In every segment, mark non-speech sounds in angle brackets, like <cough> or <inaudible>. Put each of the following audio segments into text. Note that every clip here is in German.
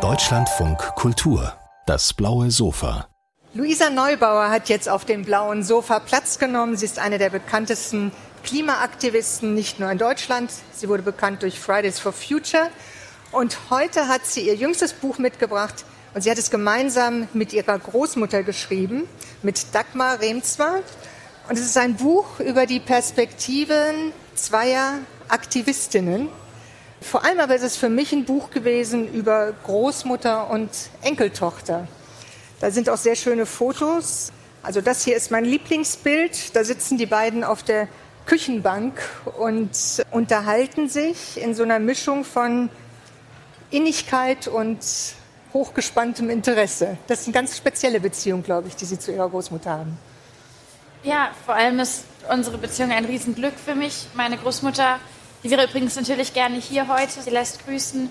Deutschlandfunk Kultur, das blaue Sofa. Luisa Neubauer hat jetzt auf dem blauen Sofa Platz genommen. Sie ist eine der bekanntesten Klimaaktivisten, nicht nur in Deutschland. Sie wurde bekannt durch Fridays for Future. Und heute hat sie ihr jüngstes Buch mitgebracht. Und sie hat es gemeinsam mit ihrer Großmutter geschrieben, mit Dagmar Remzwa. Und es ist ein Buch über die Perspektiven zweier Aktivistinnen. Vor allem aber ist es für mich ein Buch gewesen über Großmutter und Enkeltochter. Da sind auch sehr schöne Fotos. Also das hier ist mein Lieblingsbild. Da sitzen die beiden auf der Küchenbank und unterhalten sich in so einer Mischung von Innigkeit und hochgespanntem Interesse. Das ist eine ganz spezielle Beziehung, glaube ich, die Sie zu Ihrer Großmutter haben. Ja, vor allem ist unsere Beziehung ein Riesenglück für mich. Meine Großmutter, die wäre übrigens natürlich gerne hier heute. Sie lässt grüßen.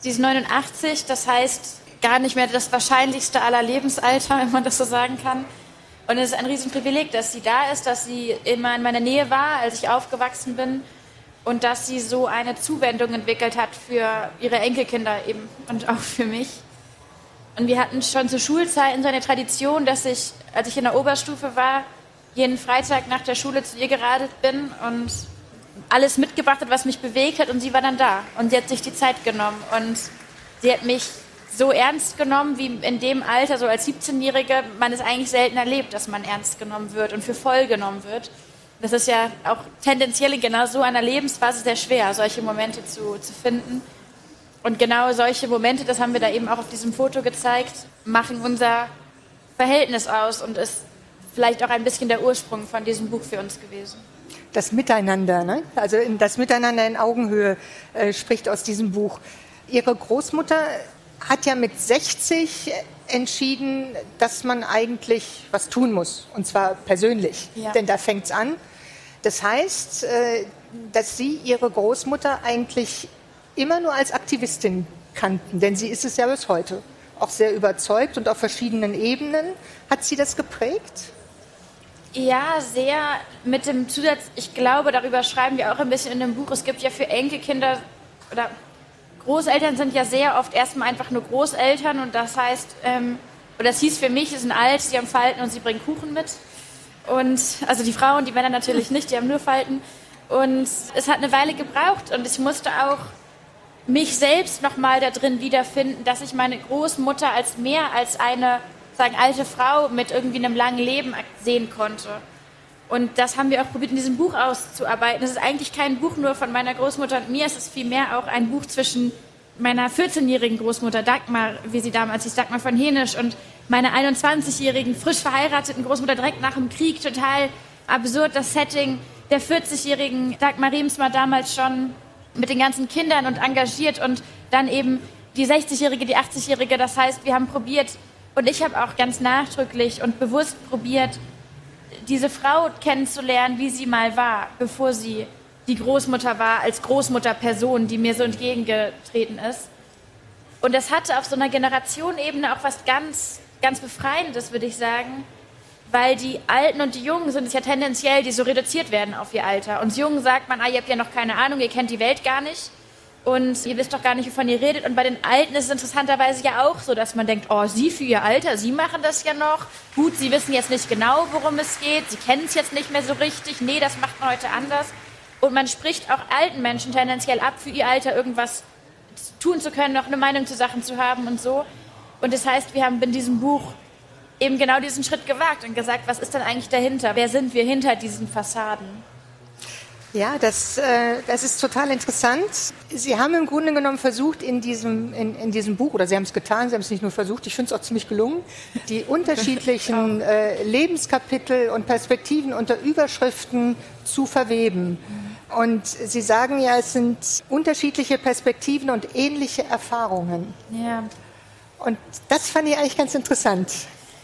Sie ist 89, das heißt gar nicht mehr das wahrscheinlichste aller Lebensalter, <laughs> wenn man das so sagen kann. Und es ist ein Riesenprivileg, dass sie da ist, dass sie immer in meiner Nähe war, als ich aufgewachsen bin und dass sie so eine Zuwendung entwickelt hat für ihre Enkelkinder eben und auch für mich. Und wir hatten schon zu Schulzeiten so eine Tradition, dass ich, als ich in der Oberstufe war, jeden Freitag nach der Schule zu ihr geradelt bin und alles mitgebracht hat, was mich bewegt hat und sie war dann da und sie hat sich die Zeit genommen und sie hat mich so ernst genommen wie in dem Alter, so als 17-Jährige, man es eigentlich selten erlebt, dass man ernst genommen wird und für voll genommen wird. Das ist ja auch tendenziell in genau so einer Lebensphase sehr schwer, solche Momente zu, zu finden. Und genau solche Momente, das haben wir da eben auch auf diesem Foto gezeigt, machen unser Verhältnis aus und ist vielleicht auch ein bisschen der Ursprung von diesem Buch für uns gewesen. Das Miteinander, ne? also das Miteinander in Augenhöhe äh, spricht aus diesem Buch. Ihre Großmutter hat ja mit 60 entschieden, dass man eigentlich was tun muss, und zwar persönlich, ja. denn da fängt es an. Das heißt, äh, dass Sie Ihre Großmutter eigentlich immer nur als Aktivistin kannten, denn sie ist es ja bis heute. Auch sehr überzeugt und auf verschiedenen Ebenen. Hat sie das geprägt? Ja, sehr mit dem Zusatz, ich glaube, darüber schreiben wir auch ein bisschen in dem Buch. Es gibt ja für Enkelkinder oder Großeltern sind ja sehr oft erstmal einfach nur Großeltern und das heißt, ähm, oder das hieß für mich, sie sind alt, sie haben Falten und sie bringen Kuchen mit. Und also die Frauen, die Männer natürlich nicht, die haben nur Falten. Und es hat eine Weile gebraucht und ich musste auch mich selbst nochmal da drin wiederfinden, dass ich meine Großmutter als mehr als eine sagen, alte Frau mit irgendwie einem langen Leben sehen konnte. Und das haben wir auch probiert, in diesem Buch auszuarbeiten. Es ist eigentlich kein Buch nur von meiner Großmutter und mir, es ist vielmehr auch ein Buch zwischen meiner 14-jährigen Großmutter Dagmar, wie sie damals hieß, Dagmar von Henisch, und meiner 21-jährigen, frisch verheirateten Großmutter direkt nach dem Krieg. Total absurd das Setting der 40-jährigen Dagmar Riemsma damals schon mit den ganzen Kindern und engagiert und dann eben die 60-jährige, die 80-jährige. Das heißt, wir haben probiert, und ich habe auch ganz nachdrücklich und bewusst probiert, diese Frau kennenzulernen, wie sie mal war, bevor sie die Großmutter war, als Großmutterperson, die mir so entgegengetreten ist. Und das hatte auf so einer Generationenebene auch was ganz, ganz Befreiendes, würde ich sagen, weil die Alten und die Jungen sind es ja tendenziell, die so reduziert werden auf ihr Alter. Und Jungen sagt man, ah, ihr habt ja noch keine Ahnung, ihr kennt die Welt gar nicht und ihr wisst doch gar nicht, wovon ihr redet. Und bei den Alten ist es interessanterweise ja auch so, dass man denkt, oh, sie für ihr Alter, sie machen das ja noch. Gut, sie wissen jetzt nicht genau, worum es geht. Sie kennen es jetzt nicht mehr so richtig. Nee, das macht man heute anders. Und man spricht auch alten Menschen tendenziell ab, für ihr Alter irgendwas tun zu können, noch eine Meinung zu Sachen zu haben und so. Und das heißt, wir haben in diesem Buch eben genau diesen Schritt gewagt und gesagt, was ist denn eigentlich dahinter? Wer sind wir hinter diesen Fassaden? Ja, das, äh, das ist total interessant. Sie haben im Grunde genommen versucht, in diesem, in, in diesem Buch, oder Sie haben es getan, Sie haben es nicht nur versucht, ich finde es auch ziemlich gelungen, die <laughs> unterschiedlichen äh, Lebenskapitel und Perspektiven unter Überschriften zu verweben. Und Sie sagen ja, es sind unterschiedliche Perspektiven und ähnliche Erfahrungen. Ja. Und das fand ich eigentlich ganz interessant.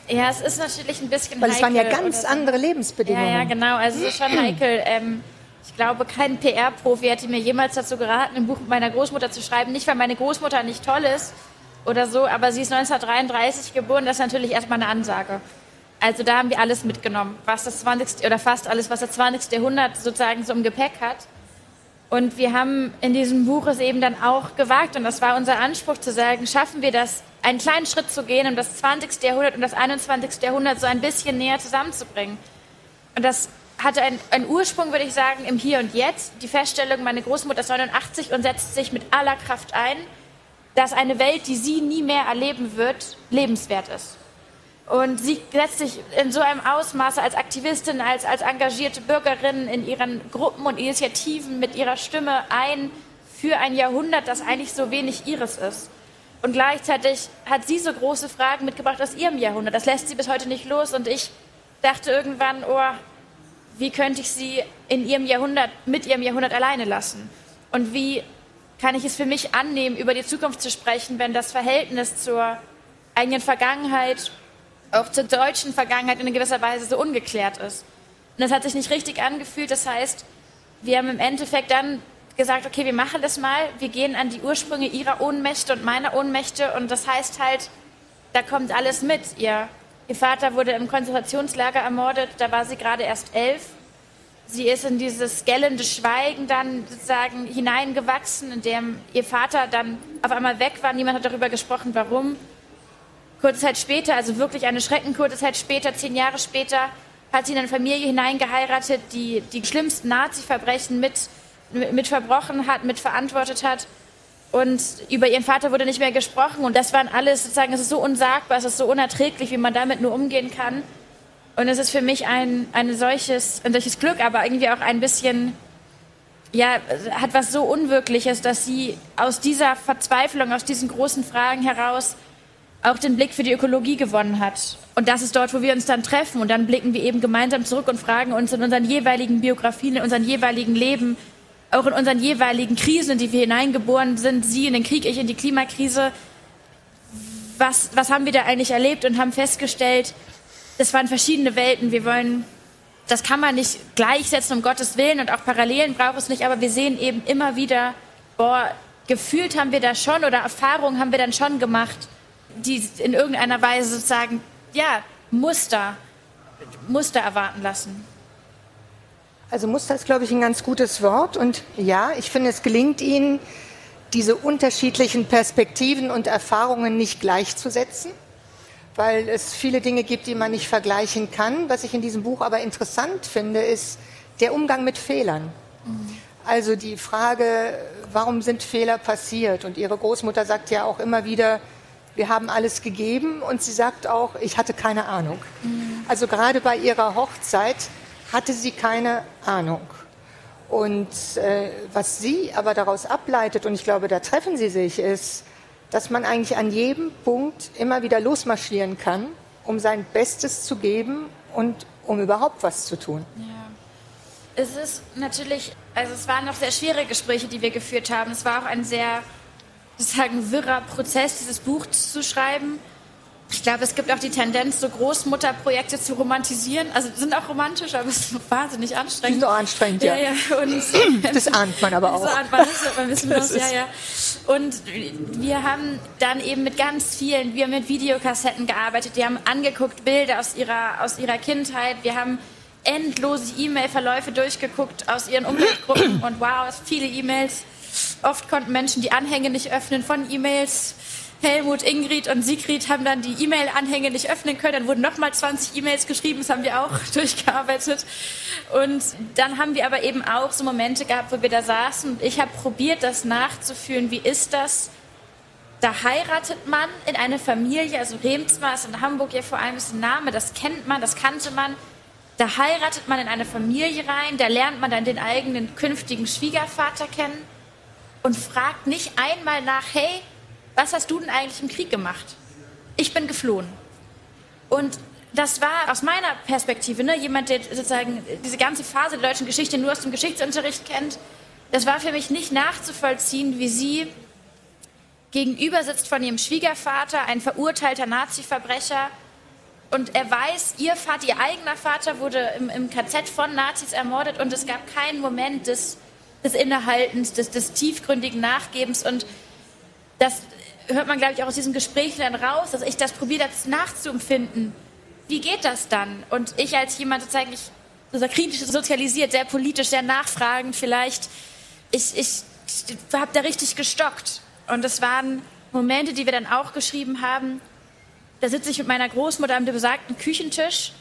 Ja, es ist natürlich ein bisschen Weil heikel. Weil es waren ja ganz andere Lebensbedingungen. Ja, ja, genau. Also es ist schon <clears throat> heikel. Ähm, ich glaube, kein PR-Profi hätte mir jemals dazu geraten, ein Buch mit meiner Großmutter zu schreiben. Nicht, weil meine Großmutter nicht toll ist oder so, aber sie ist 1933 geboren. Das ist natürlich erstmal eine Ansage. Also da haben wir alles mitgenommen, was das 20. oder fast alles, was das 20. Jahrhundert sozusagen so im Gepäck hat. Und wir haben in diesem Buch es eben dann auch gewagt, und das war unser Anspruch zu sagen, schaffen wir das, einen kleinen Schritt zu gehen, um das 20. Jahrhundert und das 21. Jahrhundert so ein bisschen näher zusammenzubringen. Und das hatte einen, Ursprung, würde ich sagen, im Hier und Jetzt. Die Feststellung, meine Großmutter ist 89 und setzt sich mit aller Kraft ein, dass eine Welt, die sie nie mehr erleben wird, lebenswert ist. Und sie setzt sich in so einem Ausmaße als Aktivistin, als, als engagierte Bürgerin in ihren Gruppen und Initiativen mit ihrer Stimme ein für ein Jahrhundert, das eigentlich so wenig ihres ist. Und gleichzeitig hat sie so große Fragen mitgebracht aus ihrem Jahrhundert. Das lässt sie bis heute nicht los. Und ich dachte irgendwann, oh, wie könnte ich sie in ihrem Jahrhundert, mit ihrem Jahrhundert alleine lassen? Und wie kann ich es für mich annehmen, über die Zukunft zu sprechen, wenn das Verhältnis zur eigenen Vergangenheit, auch zur deutschen Vergangenheit in gewisser Weise so ungeklärt ist? Und das hat sich nicht richtig angefühlt. Das heißt, wir haben im Endeffekt dann gesagt, okay, wir machen das mal. Wir gehen an die Ursprünge ihrer Ohnmächte und meiner Ohnmächte. Und das heißt halt, da kommt alles mit. Ihr Ihr Vater wurde im Konzentrationslager ermordet, da war sie gerade erst elf. Sie ist in dieses gellende Schweigen dann sozusagen hineingewachsen, in dem ihr Vater dann auf einmal weg war. Niemand hat darüber gesprochen, warum. Kurze Zeit später, also wirklich eine schreckenkurze Zeit später, zehn Jahre später, hat sie in eine Familie hineingeheiratet, die die schlimmsten Nazi-Verbrechen mit, mit verbrochen hat, mit verantwortet hat. Und über ihren Vater wurde nicht mehr gesprochen. Und das waren alles sozusagen, es ist so unsagbar, es ist so unerträglich, wie man damit nur umgehen kann. Und es ist für mich ein, ein, solches, ein solches Glück, aber irgendwie auch ein bisschen, ja, hat was so Unwirkliches, dass sie aus dieser Verzweiflung, aus diesen großen Fragen heraus auch den Blick für die Ökologie gewonnen hat. Und das ist dort, wo wir uns dann treffen. Und dann blicken wir eben gemeinsam zurück und fragen uns in unseren jeweiligen Biografien, in unseren jeweiligen Leben, auch in unseren jeweiligen Krisen, in die wir hineingeboren sind, Sie in den Krieg, ich in die Klimakrise, was, was haben wir da eigentlich erlebt und haben festgestellt, das waren verschiedene Welten. Wir wollen, das kann man nicht gleichsetzen, um Gottes Willen und auch Parallelen braucht es nicht, aber wir sehen eben immer wieder, boah, gefühlt haben wir da schon oder Erfahrungen haben wir dann schon gemacht, die in irgendeiner Weise sozusagen, ja, Muster, Muster erwarten lassen. Also Muster ist, glaube ich, ein ganz gutes Wort. Und ja, ich finde, es gelingt Ihnen, diese unterschiedlichen Perspektiven und Erfahrungen nicht gleichzusetzen, weil es viele Dinge gibt, die man nicht vergleichen kann. Was ich in diesem Buch aber interessant finde, ist der Umgang mit Fehlern. Also die Frage, warum sind Fehler passiert? Und Ihre Großmutter sagt ja auch immer wieder, wir haben alles gegeben. Und sie sagt auch, ich hatte keine Ahnung. Also gerade bei ihrer Hochzeit hatte sie keine Ahnung. Und äh, was sie aber daraus ableitet, und ich glaube, da treffen sie sich, ist, dass man eigentlich an jedem Punkt immer wieder losmarschieren kann, um sein Bestes zu geben und um überhaupt was zu tun. Ja. Es ist natürlich, also es waren noch sehr schwere Gespräche, die wir geführt haben. Es war auch ein sehr, sozusagen, wirrer Prozess, dieses Buch zu schreiben. Ich glaube, es gibt auch die Tendenz, so Großmutterprojekte zu romantisieren. Also sind auch romantisch, aber es ist wahnsinnig anstrengend. Sind auch anstrengend, ja. ja, ja. Und, das ahnt man aber auch. Das ahnt man, das man wissen <laughs> muss, ja, ja. Und wir haben dann eben mit ganz vielen, wir haben mit Videokassetten gearbeitet, die haben angeguckt Bilder aus ihrer, aus ihrer Kindheit, wir haben endlose E-Mail-Verläufe durchgeguckt aus ihren Umweltgruppen und wow, viele E-Mails. Oft konnten Menschen die Anhänge nicht öffnen von E-Mails Helmut, Ingrid und Sigrid haben dann die E-Mail-Anhänge nicht öffnen können. Dann wurden nochmal 20 E-Mails geschrieben, das haben wir auch <laughs> durchgearbeitet. Und dann haben wir aber eben auch so Momente gehabt, wo wir da saßen und ich habe probiert, das nachzufühlen. Wie ist das? Da heiratet man in eine Familie, also Remsmar ist in Hamburg ja vor allem ist ein Name, das kennt man, das kannte man. Da heiratet man in eine Familie rein, da lernt man dann den eigenen künftigen Schwiegervater kennen und fragt nicht einmal nach, hey, was hast du denn eigentlich im Krieg gemacht? Ich bin geflohen. Und das war aus meiner Perspektive, ne, jemand, der sozusagen diese ganze Phase der deutschen Geschichte nur aus dem Geschichtsunterricht kennt, das war für mich nicht nachzuvollziehen, wie sie gegenüber sitzt von ihrem Schwiegervater, ein verurteilter Nazi-Verbrecher, und er weiß, ihr Vater, ihr eigener Vater wurde im, im, KZ von Nazis ermordet und es gab keinen Moment des, des Innehaltens, des, des tiefgründigen Nachgebens und das, hört man, glaube ich, auch aus diesen Gesprächen dann raus, dass ich das probiere, das nachzuempfinden. Wie geht das dann? Und ich als jemand sozusagen, ich, so kritisch sozialisiert, sehr politisch, sehr nachfragend vielleicht, ich, ich, ich habe da richtig gestockt. Und das waren Momente, die wir dann auch geschrieben haben. Da sitze ich mit meiner Großmutter am besagten Küchentisch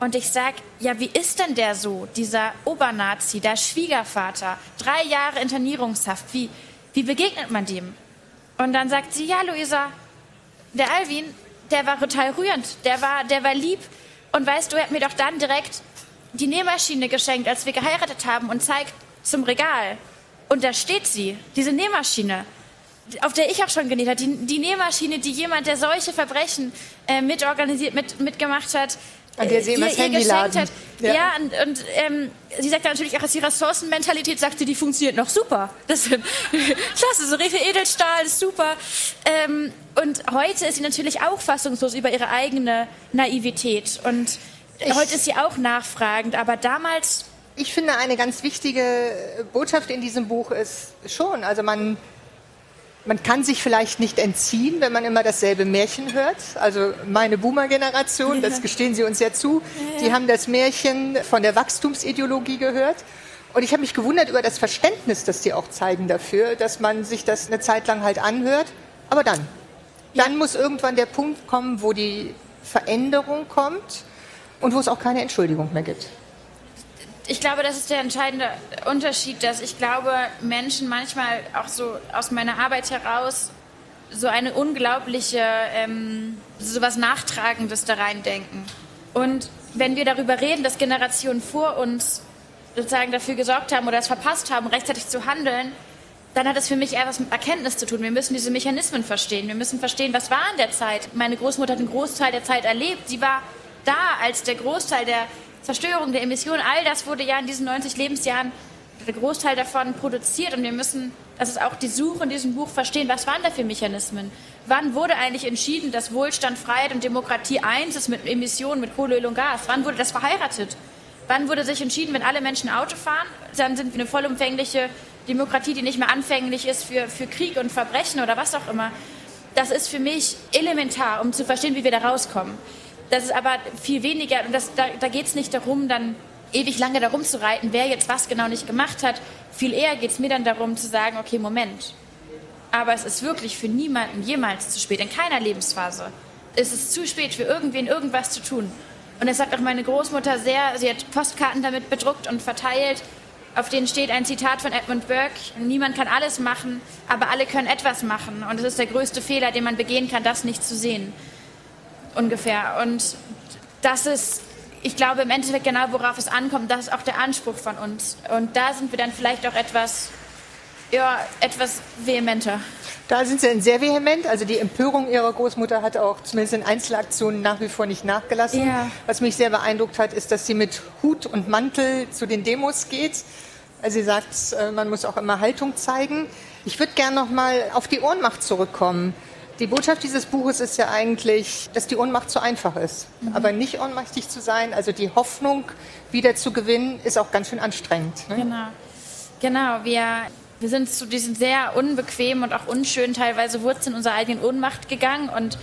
und ich sage, ja, wie ist denn der so, dieser Obernazi, der Schwiegervater, drei Jahre Internierungshaft, wie, wie begegnet man dem? Und dann sagt sie, ja, Luisa, der Alvin, der war total rührend, der war, der war lieb. Und weißt du, er hat mir doch dann direkt die Nähmaschine geschenkt, als wir geheiratet haben und zeigt zum Regal. Und da steht sie, diese Nähmaschine auf der ich auch schon genäht habe, die, die Nähmaschine, die jemand, der solche Verbrechen äh, mitorganisiert, mit, mitgemacht hat, an der sie ihr, ihr geschenkt hat. Ja, ja und, und ähm, sie sagt natürlich auch, dass die Ressourcenmentalität sagt sie, die funktioniert noch super. Das ist <laughs> klasse, so Refe Edelstahl ist super. Ähm, und heute ist sie natürlich auch fassungslos über ihre eigene Naivität. Und ich, heute ist sie auch nachfragend, aber damals. Ich finde, eine ganz wichtige Botschaft in diesem Buch ist schon, also man man kann sich vielleicht nicht entziehen, wenn man immer dasselbe Märchen hört. Also meine Boomer-Generation, das gestehen Sie uns ja zu, die haben das Märchen von der Wachstumsideologie gehört. Und ich habe mich gewundert über das Verständnis, das die auch zeigen dafür, dass man sich das eine Zeit lang halt anhört. Aber dann, dann muss irgendwann der Punkt kommen, wo die Veränderung kommt und wo es auch keine Entschuldigung mehr gibt ich glaube, das ist der entscheidende Unterschied, dass ich glaube, Menschen manchmal auch so aus meiner Arbeit heraus so eine unglaubliche, ähm, so was Nachtragendes da reindenken. Und wenn wir darüber reden, dass Generationen vor uns sozusagen dafür gesorgt haben oder es verpasst haben, rechtzeitig zu handeln, dann hat es für mich eher was mit Erkenntnis zu tun. Wir müssen diese Mechanismen verstehen. Wir müssen verstehen, was war in der Zeit. Meine Großmutter hat einen Großteil der Zeit erlebt. Sie war da, als der Großteil der Zerstörung der Emissionen, all das wurde ja in diesen 90 Lebensjahren, der Großteil davon produziert und wir müssen, das ist auch die Suche in diesem Buch, verstehen, was waren da für Mechanismen? Wann wurde eigentlich entschieden, dass Wohlstand, Freiheit und Demokratie eins ist mit Emissionen, mit Kohle, Öl und Gas? Wann wurde das verheiratet? Wann wurde sich entschieden, wenn alle Menschen Auto fahren, dann sind wir eine vollumfängliche Demokratie, die nicht mehr anfänglich ist für, für Krieg und Verbrechen oder was auch immer. Das ist für mich elementar, um zu verstehen, wie wir da rauskommen. Das ist aber viel weniger, und das, da, da geht es nicht darum, dann ewig lange darum zu reiten, wer jetzt was genau nicht gemacht hat. Viel eher geht es mir dann darum zu sagen, okay, Moment. Aber es ist wirklich für niemanden jemals zu spät, in keiner Lebensphase. Es ist zu spät für irgendwen irgendwas zu tun. Und das sagt auch meine Großmutter sehr, sie hat Postkarten damit bedruckt und verteilt, auf denen steht ein Zitat von Edmund Burke, niemand kann alles machen, aber alle können etwas machen. Und es ist der größte Fehler, den man begehen kann, das nicht zu sehen ungefähr. Und das ist, ich glaube, im Endeffekt genau, worauf es ankommt, das ist auch der Anspruch von uns. Und da sind wir dann vielleicht auch etwas, ja, etwas vehementer. Da sind Sie dann sehr vehement. Also die Empörung Ihrer Großmutter hat auch zumindest in Einzelaktionen nach wie vor nicht nachgelassen. Ja. Was mich sehr beeindruckt hat, ist, dass sie mit Hut und Mantel zu den Demos geht. Also sie sagt, äh, man muss auch immer Haltung zeigen. Ich würde gerne noch mal auf die Ohnmacht zurückkommen. Die Botschaft dieses Buches ist ja eigentlich, dass die Ohnmacht zu einfach ist. Mhm. Aber nicht ohnmächtig zu sein, also die Hoffnung wieder zu gewinnen, ist auch ganz schön anstrengend. Ne? Genau. Genau, wir, wir sind zu diesen sehr unbequemen und auch unschönen teilweise Wurzeln unserer eigenen Ohnmacht gegangen und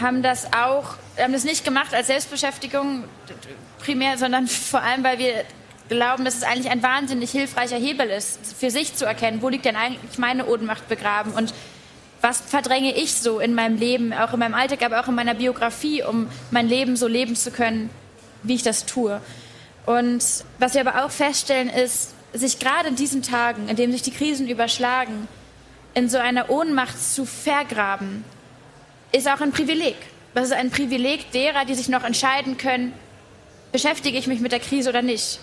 haben das auch, haben das nicht gemacht als Selbstbeschäftigung primär, sondern vor allem, weil wir glauben, dass es eigentlich ein wahnsinnig hilfreicher Hebel ist, für sich zu erkennen, wo liegt denn eigentlich meine Ohnmacht begraben und was verdränge ich so in meinem Leben, auch in meinem Alltag, aber auch in meiner Biografie, um mein Leben so leben zu können, wie ich das tue. Und was wir aber auch feststellen, ist, sich gerade in diesen Tagen, in denen sich die Krisen überschlagen, in so einer Ohnmacht zu vergraben, ist auch ein Privileg. Das ist ein Privileg derer, die sich noch entscheiden können, beschäftige ich mich mit der Krise oder nicht.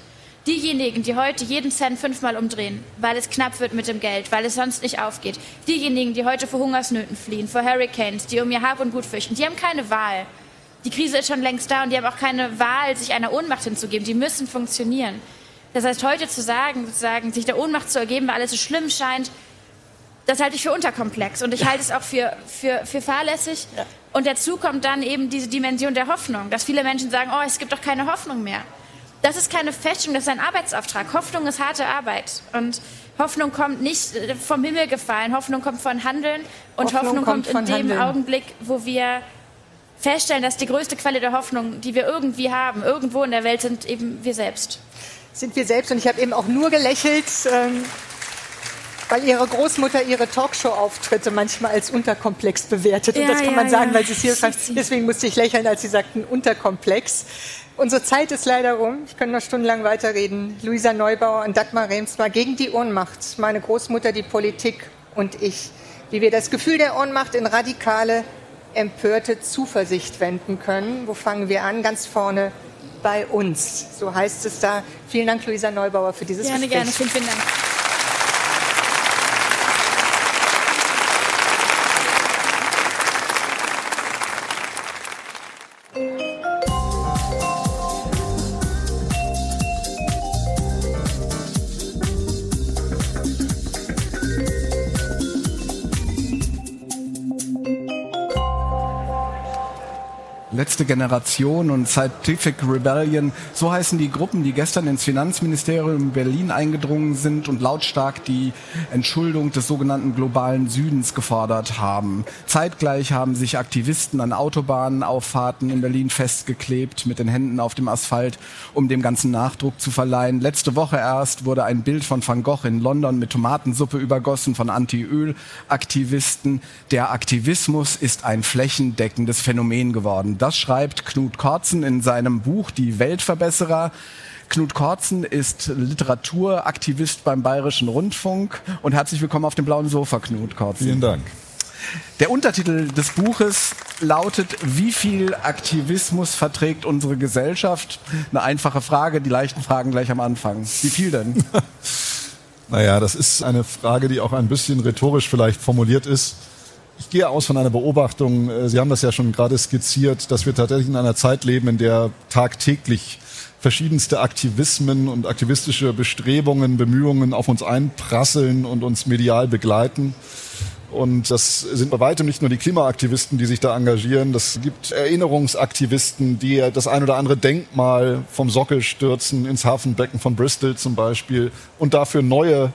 Diejenigen, die heute jeden Cent fünfmal umdrehen, weil es knapp wird mit dem Geld, weil es sonst nicht aufgeht. Diejenigen, die heute vor Hungersnöten fliehen, vor Hurricanes, die um ihr Hab und Gut fürchten, die haben keine Wahl. Die Krise ist schon längst da und die haben auch keine Wahl, sich einer Ohnmacht hinzugeben. Die müssen funktionieren. Das heißt, heute zu sagen, sozusagen, sich der Ohnmacht zu ergeben, weil alles so schlimm scheint, das halte ich für unterkomplex und ich halte es auch für, für, für fahrlässig. Ja. Und dazu kommt dann eben diese Dimension der Hoffnung, dass viele Menschen sagen, oh, es gibt doch keine Hoffnung mehr das ist keine Fälschung, das ist ein Arbeitsauftrag. Hoffnung ist harte Arbeit. Und Hoffnung kommt nicht äh, vom Himmel gefallen. Hoffnung kommt von Handeln. Und Hoffnung, Hoffnung kommt, kommt in dem Handeln. Augenblick, wo wir feststellen, dass die größte Quelle der Hoffnung, die wir irgendwie haben, irgendwo in der Welt, sind eben wir selbst. Sind wir selbst. Und ich habe eben auch nur gelächelt. Ähm weil ihre Großmutter ihre Talkshow-Auftritte manchmal als Unterkomplex bewertet. Ja, und das kann ja, man sagen, ja. weil sie es hier sagt. Deswegen musste ich lächeln, als sie sagten Unterkomplex. Unsere Zeit ist leider rum. Ich könnte noch stundenlang weiterreden. Luisa Neubauer und Dagmar Remsmar gegen die Ohnmacht. Meine Großmutter, die Politik und ich. Wie wir das Gefühl der Ohnmacht in radikale, empörte Zuversicht wenden können. Wo fangen wir an? Ganz vorne bei uns. So heißt es da. Vielen Dank, Luisa Neubauer, für dieses Gerne, Gespräch. gerne. Vielen, vielen Dank. Letzte Generation und Scientific Rebellion, so heißen die Gruppen, die gestern ins Finanzministerium in Berlin eingedrungen sind und lautstark die Entschuldung des sogenannten globalen Südens gefordert haben. Zeitgleich haben sich Aktivisten an Autobahnauffahrten in Berlin festgeklebt mit den Händen auf dem Asphalt, um dem ganzen Nachdruck zu verleihen. Letzte Woche erst wurde ein Bild von Van Gogh in London mit Tomatensuppe übergossen von Anti-Öl-Aktivisten. Der Aktivismus ist ein flächendeckendes Phänomen geworden. Das schreibt Knut Kortzen in seinem Buch Die Weltverbesserer. Knut Kortzen ist Literaturaktivist beim Bayerischen Rundfunk und herzlich willkommen auf dem blauen Sofa, Knut Kortzen. Vielen Dank. Der Untertitel des Buches lautet, wie viel Aktivismus verträgt unsere Gesellschaft? Eine einfache Frage, die leichten Fragen gleich am Anfang. Wie viel denn? <laughs> Naja, das ist eine Frage, die auch ein bisschen rhetorisch vielleicht formuliert ist. Ich gehe aus von einer Beobachtung, äh, Sie haben das ja schon gerade skizziert, dass wir tatsächlich in einer Zeit leben, in der tagtäglich verschiedenste Aktivismen und aktivistische Bestrebungen, Bemühungen auf uns einprasseln und uns medial begleiten. Und das sind bei weitem nicht nur die Klimaaktivisten, die sich da engagieren. Das gibt Erinnerungsaktivisten, die das ein oder andere Denkmal vom Sockel stürzen, ins Hafenbecken von Bristol zum Beispiel, und dafür neue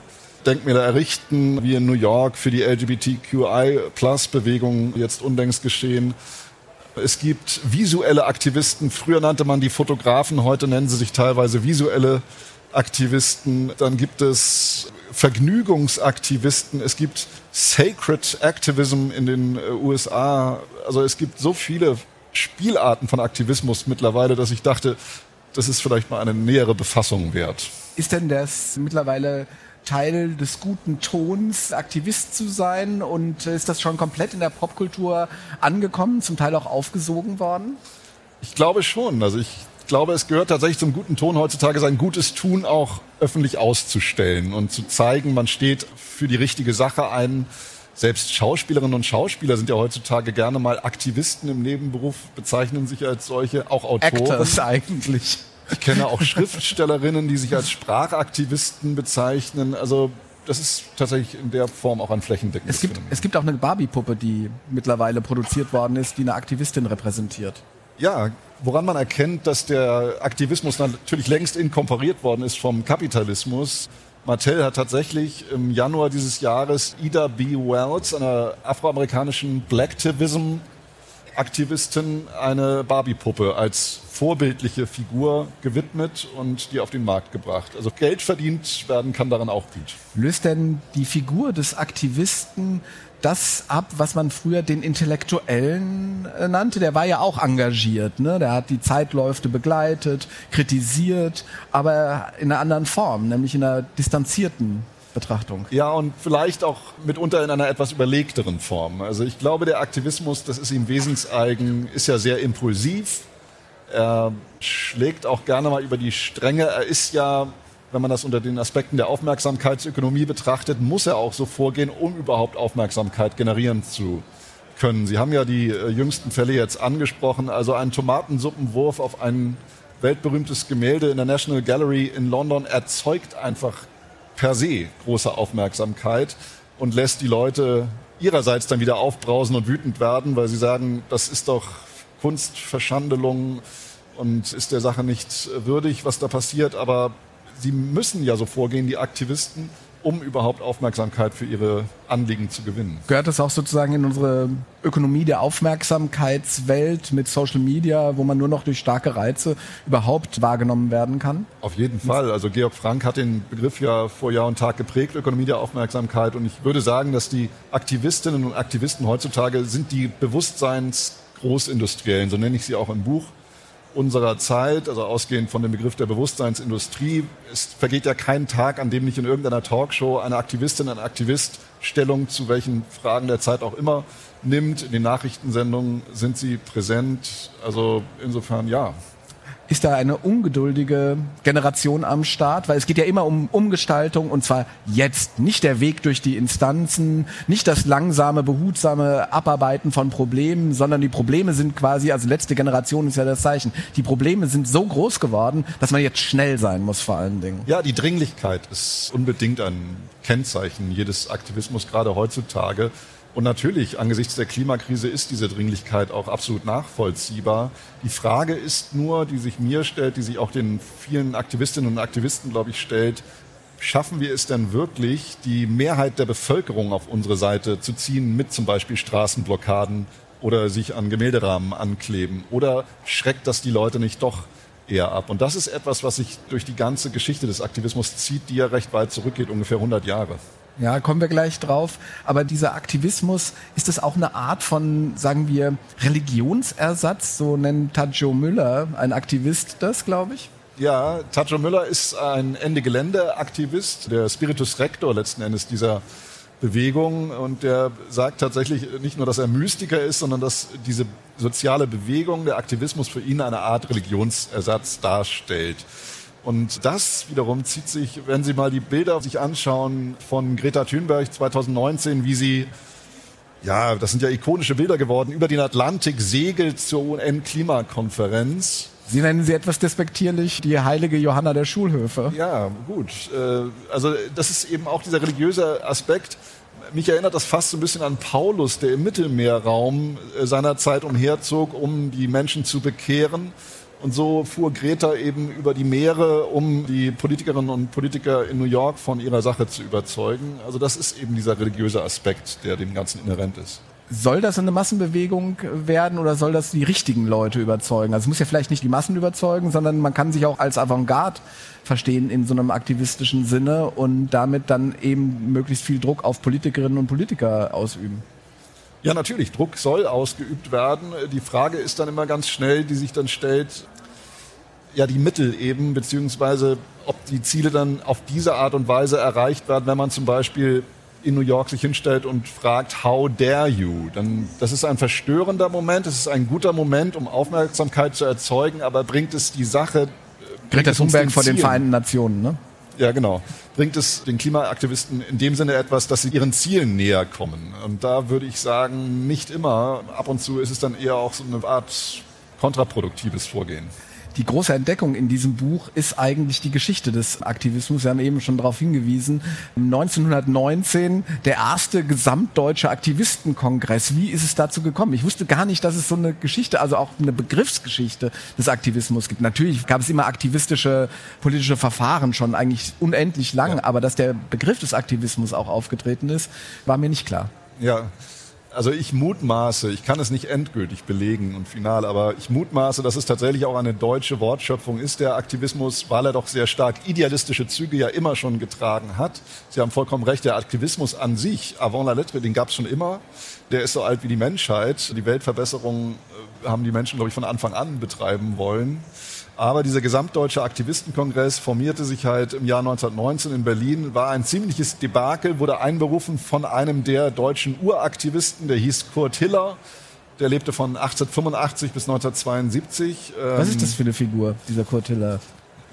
Denkmäler errichten, wie in New York für die LGBTQI-Plus-Bewegung jetzt unlängst geschehen. Es gibt visuelle Aktivisten. Früher nannte man die Fotografen, heute nennen sie sich teilweise visuelle Aktivisten. Dann gibt es Vergnügungsaktivisten. Es gibt Sacred Activism in den äh, USA. Also es gibt so viele Spielarten von Aktivismus mittlerweile, dass ich dachte, das ist vielleicht mal eine nähere Befassung wert. Ist denn das mittlerweile Teil des guten Tons, Aktivist zu sein? Und ist das schon komplett in der Popkultur angekommen, zum Teil auch aufgesogen worden? Ich glaube schon. Also ich glaube, es gehört tatsächlich zum guten Ton heutzutage, sein gutes Tun auch öffentlich auszustellen und zu zeigen, man steht für die richtige Sache ein. Selbst Schauspielerinnen und Schauspieler sind ja heutzutage gerne mal Aktivisten im Nebenberuf, bezeichnen sich als solche, auch Autoren. Actors eigentlich. Ich kenne auch Schriftstellerinnen, die sich als Sprachaktivisten bezeichnen. Also das ist tatsächlich in der Form auch ein flächendeckendes Es gibt, Phänomen. es gibt auch eine Barbie-Puppe, die mittlerweile produziert worden ist, die eine Aktivistin repräsentiert. Ja, woran man erkennt, dass der Aktivismus natürlich längst inkorporiert worden ist vom Kapitalismus. Mattel hat tatsächlich im Januar dieses Jahres Ida B. Wells, einer afroamerikanischen Blacktivism Aktivistin, eine Barbie-Puppe als vorbildliche Figur gewidmet und die auf den Markt gebracht. Also Geld verdient werden kann daran auch gut. Löst denn die Figur des Aktivisten das ab, was man früher den Intellektuellen äh, nannte? Der war ja auch engagiert, ne? Der hat die Zeitläufe begleitet, kritisiert, aber in einer anderen Form, nämlich in einer distanzierten Betrachtung. Ja, und vielleicht auch mitunter in einer etwas überlegteren Form. Also ich glaube, der Aktivismus, das ist ihm wesenseigen, ist ja sehr impulsiv. Er schlägt auch gerne mal über die Stränge. Er ist ja, wenn man das unter den Aspekten der Aufmerksamkeitsökonomie betrachtet, muss er auch so vorgehen, um überhaupt Aufmerksamkeit generieren zu können. Sie haben ja die äh, jüngsten Fälle jetzt angesprochen. Also ein Tomatensuppenwurf auf ein weltberühmtes Gemälde in der National Gallery in London erzeugt einfach per se große Aufmerksamkeit und lässt die Leute ihrerseits dann wieder aufbrausen und wütend werden, weil sie sagen, das ist doch Kunstverschandelung und ist der Sache nicht würdig, was da passiert. Aber sie müssen ja so vorgehen, die Aktivisten, um überhaupt Aufmerksamkeit für ihre Anliegen zu gewinnen. Gehört das auch sozusagen in unsere Ökonomie der Aufmerksamkeitswelt mit Social Media, wo man nur noch durch starke Reize überhaupt wahrgenommen werden kann? Auf jeden Fall. Also Georg Frank hat den Begriff ja vor Jahr und Tag geprägt, Ökonomie der Aufmerksamkeit. Und ich würde sagen, dass die Aktivistinnen und Aktivisten heutzutage sind die Bewusstseinsgroßindustriellen, so nenne ich sie auch im Buch unserer Zeit, also ausgehend von dem Begriff der Bewusstseinsindustrie, es vergeht ja kein Tag, an dem nicht in irgendeiner Talkshow eine Aktivistin, ein Aktivist Stellung zu welchen Fragen der Zeit auch immer nimmt. In den Nachrichtensendungen sind sie präsent. Also insofern ja ist da eine ungeduldige Generation am Start, weil es geht ja immer um Umgestaltung und zwar jetzt. Nicht der Weg durch die Instanzen, nicht das langsame, behutsame Abarbeiten von Problemen, sondern die Probleme sind quasi, also letzte Generation ist ja das Zeichen, die Probleme sind so groß geworden, dass man jetzt schnell sein muss vor allen Dingen. Ja, die Dringlichkeit ist unbedingt ein Kennzeichen jedes Aktivismus, gerade heutzutage. Und natürlich, angesichts der Klimakrise ist diese Dringlichkeit auch absolut nachvollziehbar. Die Frage ist nur, die sich mir stellt, die sich auch den vielen Aktivistinnen und Aktivisten, glaube ich, stellt, schaffen wir es denn wirklich, die Mehrheit der Bevölkerung auf unsere Seite zu ziehen mit zum Beispiel Straßenblockaden oder sich an Gemälderahmen ankleben? Oder schreckt das die Leute nicht doch eher ab? Und das ist etwas, was sich durch die ganze Geschichte des Aktivismus zieht, die ja recht weit zurückgeht, ungefähr 100 Jahre. Ja, kommen wir gleich drauf. Aber dieser Aktivismus, ist das auch eine Art von, sagen wir, Religionsersatz? So nennt Tajo Müller, ein Aktivist, das, glaube ich? Ja, Tajo Müller ist ein Ende-Gelände-Aktivist, der Spiritus Rector letzten Endes dieser Bewegung. Und der sagt tatsächlich nicht nur, dass er Mystiker ist, sondern dass diese soziale Bewegung, der Aktivismus für ihn eine Art Religionsersatz darstellt. Und das wiederum zieht sich, wenn Sie mal die Bilder sich anschauen von Greta Thunberg 2019, wie sie ja, das sind ja ikonische Bilder geworden, über den Atlantik segelt zur UN-Klimakonferenz. Sie nennen sie etwas despektierlich die heilige Johanna der Schulhöfe. Ja, gut. Äh, also das ist eben auch dieser religiöse Aspekt. Mich erinnert das fast so ein bisschen an Paulus, der im Mittelmeerraum äh, seinerzeit umherzog, um die Menschen zu bekehren und so fuhr Greta eben über die Meere, um die Politikerinnen und Politiker in New York von ihrer Sache zu überzeugen. Also das ist eben dieser religiöse Aspekt, der dem Ganzen inhärent ist. Soll das eine Massenbewegung werden oder soll das die richtigen Leute überzeugen? Also es muss ja vielleicht nicht die Massen überzeugen, sondern man kann sich auch als Avantgarde verstehen in so einem aktivistischen Sinne und damit dann eben möglichst viel Druck auf Politikerinnen und Politiker ausüben. Ja, natürlich, Druck soll ausgeübt werden. Die Frage ist dann immer ganz schnell, die sich dann stellt, ja, die Mittel eben, beziehungsweise ob die Ziele dann auf diese Art und Weise erreicht werden, wenn man zum Beispiel in New York sich hinstellt und fragt, how dare you? Dann, das ist ein verstörender Moment, es ist ein guter Moment, um Aufmerksamkeit zu erzeugen, aber bringt es die Sache. Äh, Greta Thunberg vor den Vereinten Nationen, ne? Ja, genau. Bringt es den Klimaaktivisten in dem Sinne etwas, dass sie ihren Zielen näher kommen? Und da würde ich sagen, nicht immer. Ab und zu ist es dann eher auch so eine Art kontraproduktives Vorgehen die große Entdeckung in diesem Buch ist eigentlich die Geschichte des Aktivismus. Wir haben eben schon darauf hingewiesen. 1919 der erste gesamtdeutsche Aktivistenkongress. Wie ist es dazu gekommen? Ich wusste gar nicht, dass es so eine Geschichte, also auch eine Begriffsgeschichte des Aktivismus gibt. Natürlich gab es immer aktivistische politische Verfahren schon eigentlich unendlich lang, ja. aber dass der Begriff des Aktivismus auch aufgetreten ist, war mir nicht klar. Ja, also ich mutmaße, ich kann es nicht endgültig belegen und final, aber ich mutmaße, dass es tatsächlich auch eine deutsche Wortschöpfung ist, der Aktivismus, weil er doch sehr stark idealistische Züge ja immer schon getragen hat. Sie haben vollkommen recht, der Aktivismus an sich, avant la lettre, den gab es schon immer. Der ist so alt wie die Menschheit. Die Weltverbesserung äh, haben die Menschen, glaube ich, von Anfang an betreiben wollen. Aber dieser gesamtdeutsche Aktivistenkongress formierte sich halt im Jahr 1919 in Berlin, war ein ziemliches Debakel, wurde einberufen von einem der deutschen Uraktivisten, der hieß Kurt Hiller. Der lebte von 1885 bis 1972. Was ist das für eine Figur, dieser Kurt Hiller?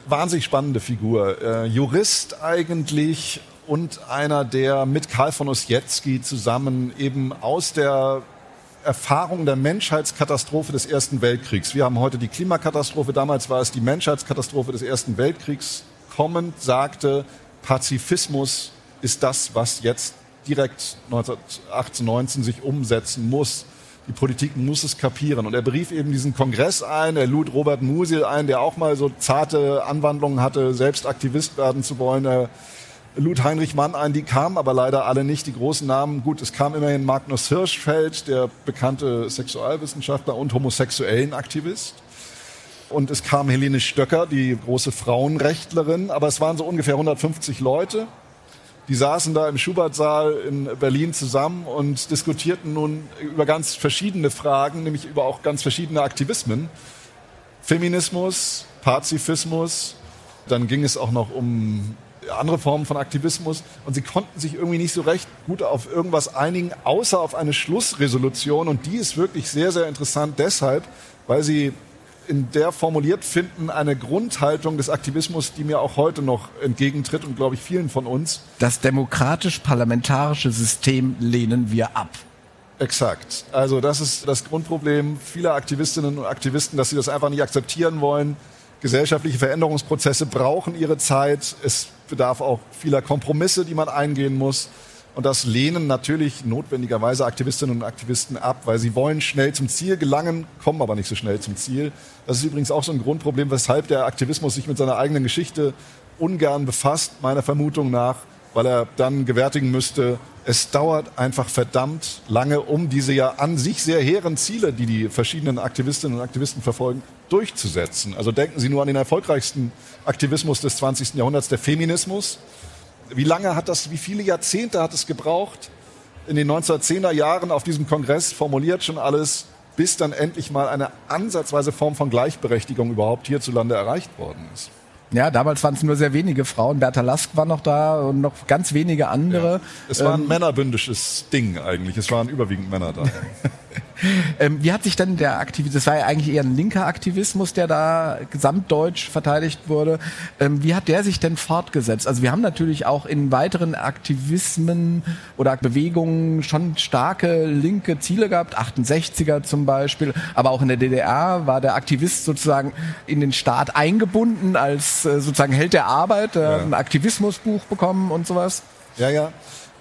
Wahnsinnig spannende Figur. Äh, Jurist eigentlich und einer, der mit Karl von Ossietzky zusammen eben aus der Erfahrung der Menschheitskatastrophe des Ersten Weltkriegs. Wir haben heute die Klimakatastrophe, damals war es die Menschheitskatastrophe des Ersten Weltkriegs, kommend sagte, Pazifismus ist das, was jetzt direkt 1918, 19 sich umsetzen muss. Die Politik muss es kapieren. Und er berief eben diesen Kongress ein, er lud Robert Musil ein, der auch mal so zarte Anwandlungen hatte, selbst Aktivist werden zu wollen. Er lud Heinrich Mann ein, die kamen aber leider alle nicht, die großen Namen. Gut, es kam immerhin Magnus Hirschfeld, der bekannte Sexualwissenschaftler und homosexuellen Aktivist. Und es kam Helene Stöcker, die große Frauenrechtlerin, aber es waren so ungefähr 150 Leute. Die saßen da im Schubertsaal in Berlin zusammen und diskutierten nun über ganz verschiedene Fragen, nämlich über auch ganz verschiedene Aktivismen. Feminismus, Pazifismus, dann ging es auch noch um andere Formen von Aktivismus und sie konnten sich irgendwie nicht so recht gut auf irgendwas einigen, außer auf eine Schlussresolution und die ist wirklich sehr, sehr interessant deshalb, weil sie in der formuliert finden eine Grundhaltung des Aktivismus, die mir auch heute noch entgegentritt und glaube ich vielen von uns. Das demokratisch-parlamentarische System lehnen wir ab. Exakt. Also das ist das Grundproblem vieler Aktivistinnen und Aktivisten, dass sie das einfach nicht akzeptieren wollen. Gesellschaftliche Veränderungsprozesse brauchen ihre Zeit. Es bedarf auch vieler Kompromisse, die man eingehen muss. Und das lehnen natürlich notwendigerweise Aktivistinnen und Aktivisten ab, weil sie wollen schnell zum Ziel gelangen, kommen aber nicht so schnell zum Ziel. Das ist übrigens auch so ein Grundproblem, weshalb der Aktivismus sich mit seiner eigenen Geschichte ungern befasst, meiner Vermutung nach, weil er dann gewärtigen müsste, es dauert einfach verdammt lange, um diese ja an sich sehr hehren Ziele, die die verschiedenen Aktivistinnen und Aktivisten verfolgen, durchzusetzen. Also denken Sie nur an den erfolgreichsten Aktivismus des 20. Jahrhunderts, der Feminismus wie lange hat das, wie viele Jahrzehnte hat es gebraucht, in den 1910er Jahren auf diesem Kongress formuliert schon alles, bis dann endlich mal eine ansatzweise Form von Gleichberechtigung überhaupt hierzulande erreicht worden ist. Ja, damals waren es nur sehr wenige Frauen. Bertha Lask war noch da und noch ganz wenige andere. Ja. Es war ein ähm, männerbündisches Ding eigentlich. Es waren überwiegend Männer da. <laughs> <laughs> ähm, wie hat sich denn der Aktivismus, das war ja eigentlich eher ein linker Aktivismus, der da gesamtdeutsch verteidigt wurde. Ähm, wie hat der sich denn fortgesetzt? Also wir haben natürlich auch in weiteren Aktivismen oder Bewegungen schon starke linke Ziele gehabt, 68er zum Beispiel, aber auch in der DDR war der Aktivist sozusagen in den Staat eingebunden als äh, sozusagen Held der Arbeit, äh, ja. ein Aktivismusbuch bekommen und sowas. Ja, ja.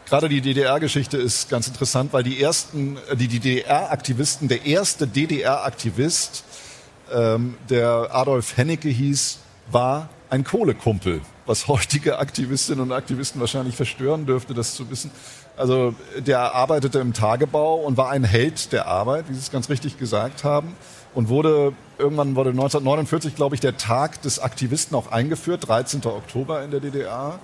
Gerade die DDR-Geschichte ist ganz interessant, weil die ersten, äh, die, DDR-Aktivisten, der erste DDR-Aktivist, ähm, der Adolf Hennecke hieß, war ein Kohlekumpel, was heutige Aktivistinnen und Aktivisten wahrscheinlich verstören dürfte, das zu wissen. Also der arbeitete im Tagebau und war ein Held der Arbeit, wie Sie es ganz richtig gesagt haben, und wurde irgendwann wurde 1949, glaube ich, der Tag des Aktivisten auch eingeführt, 13. Oktober in der DDR.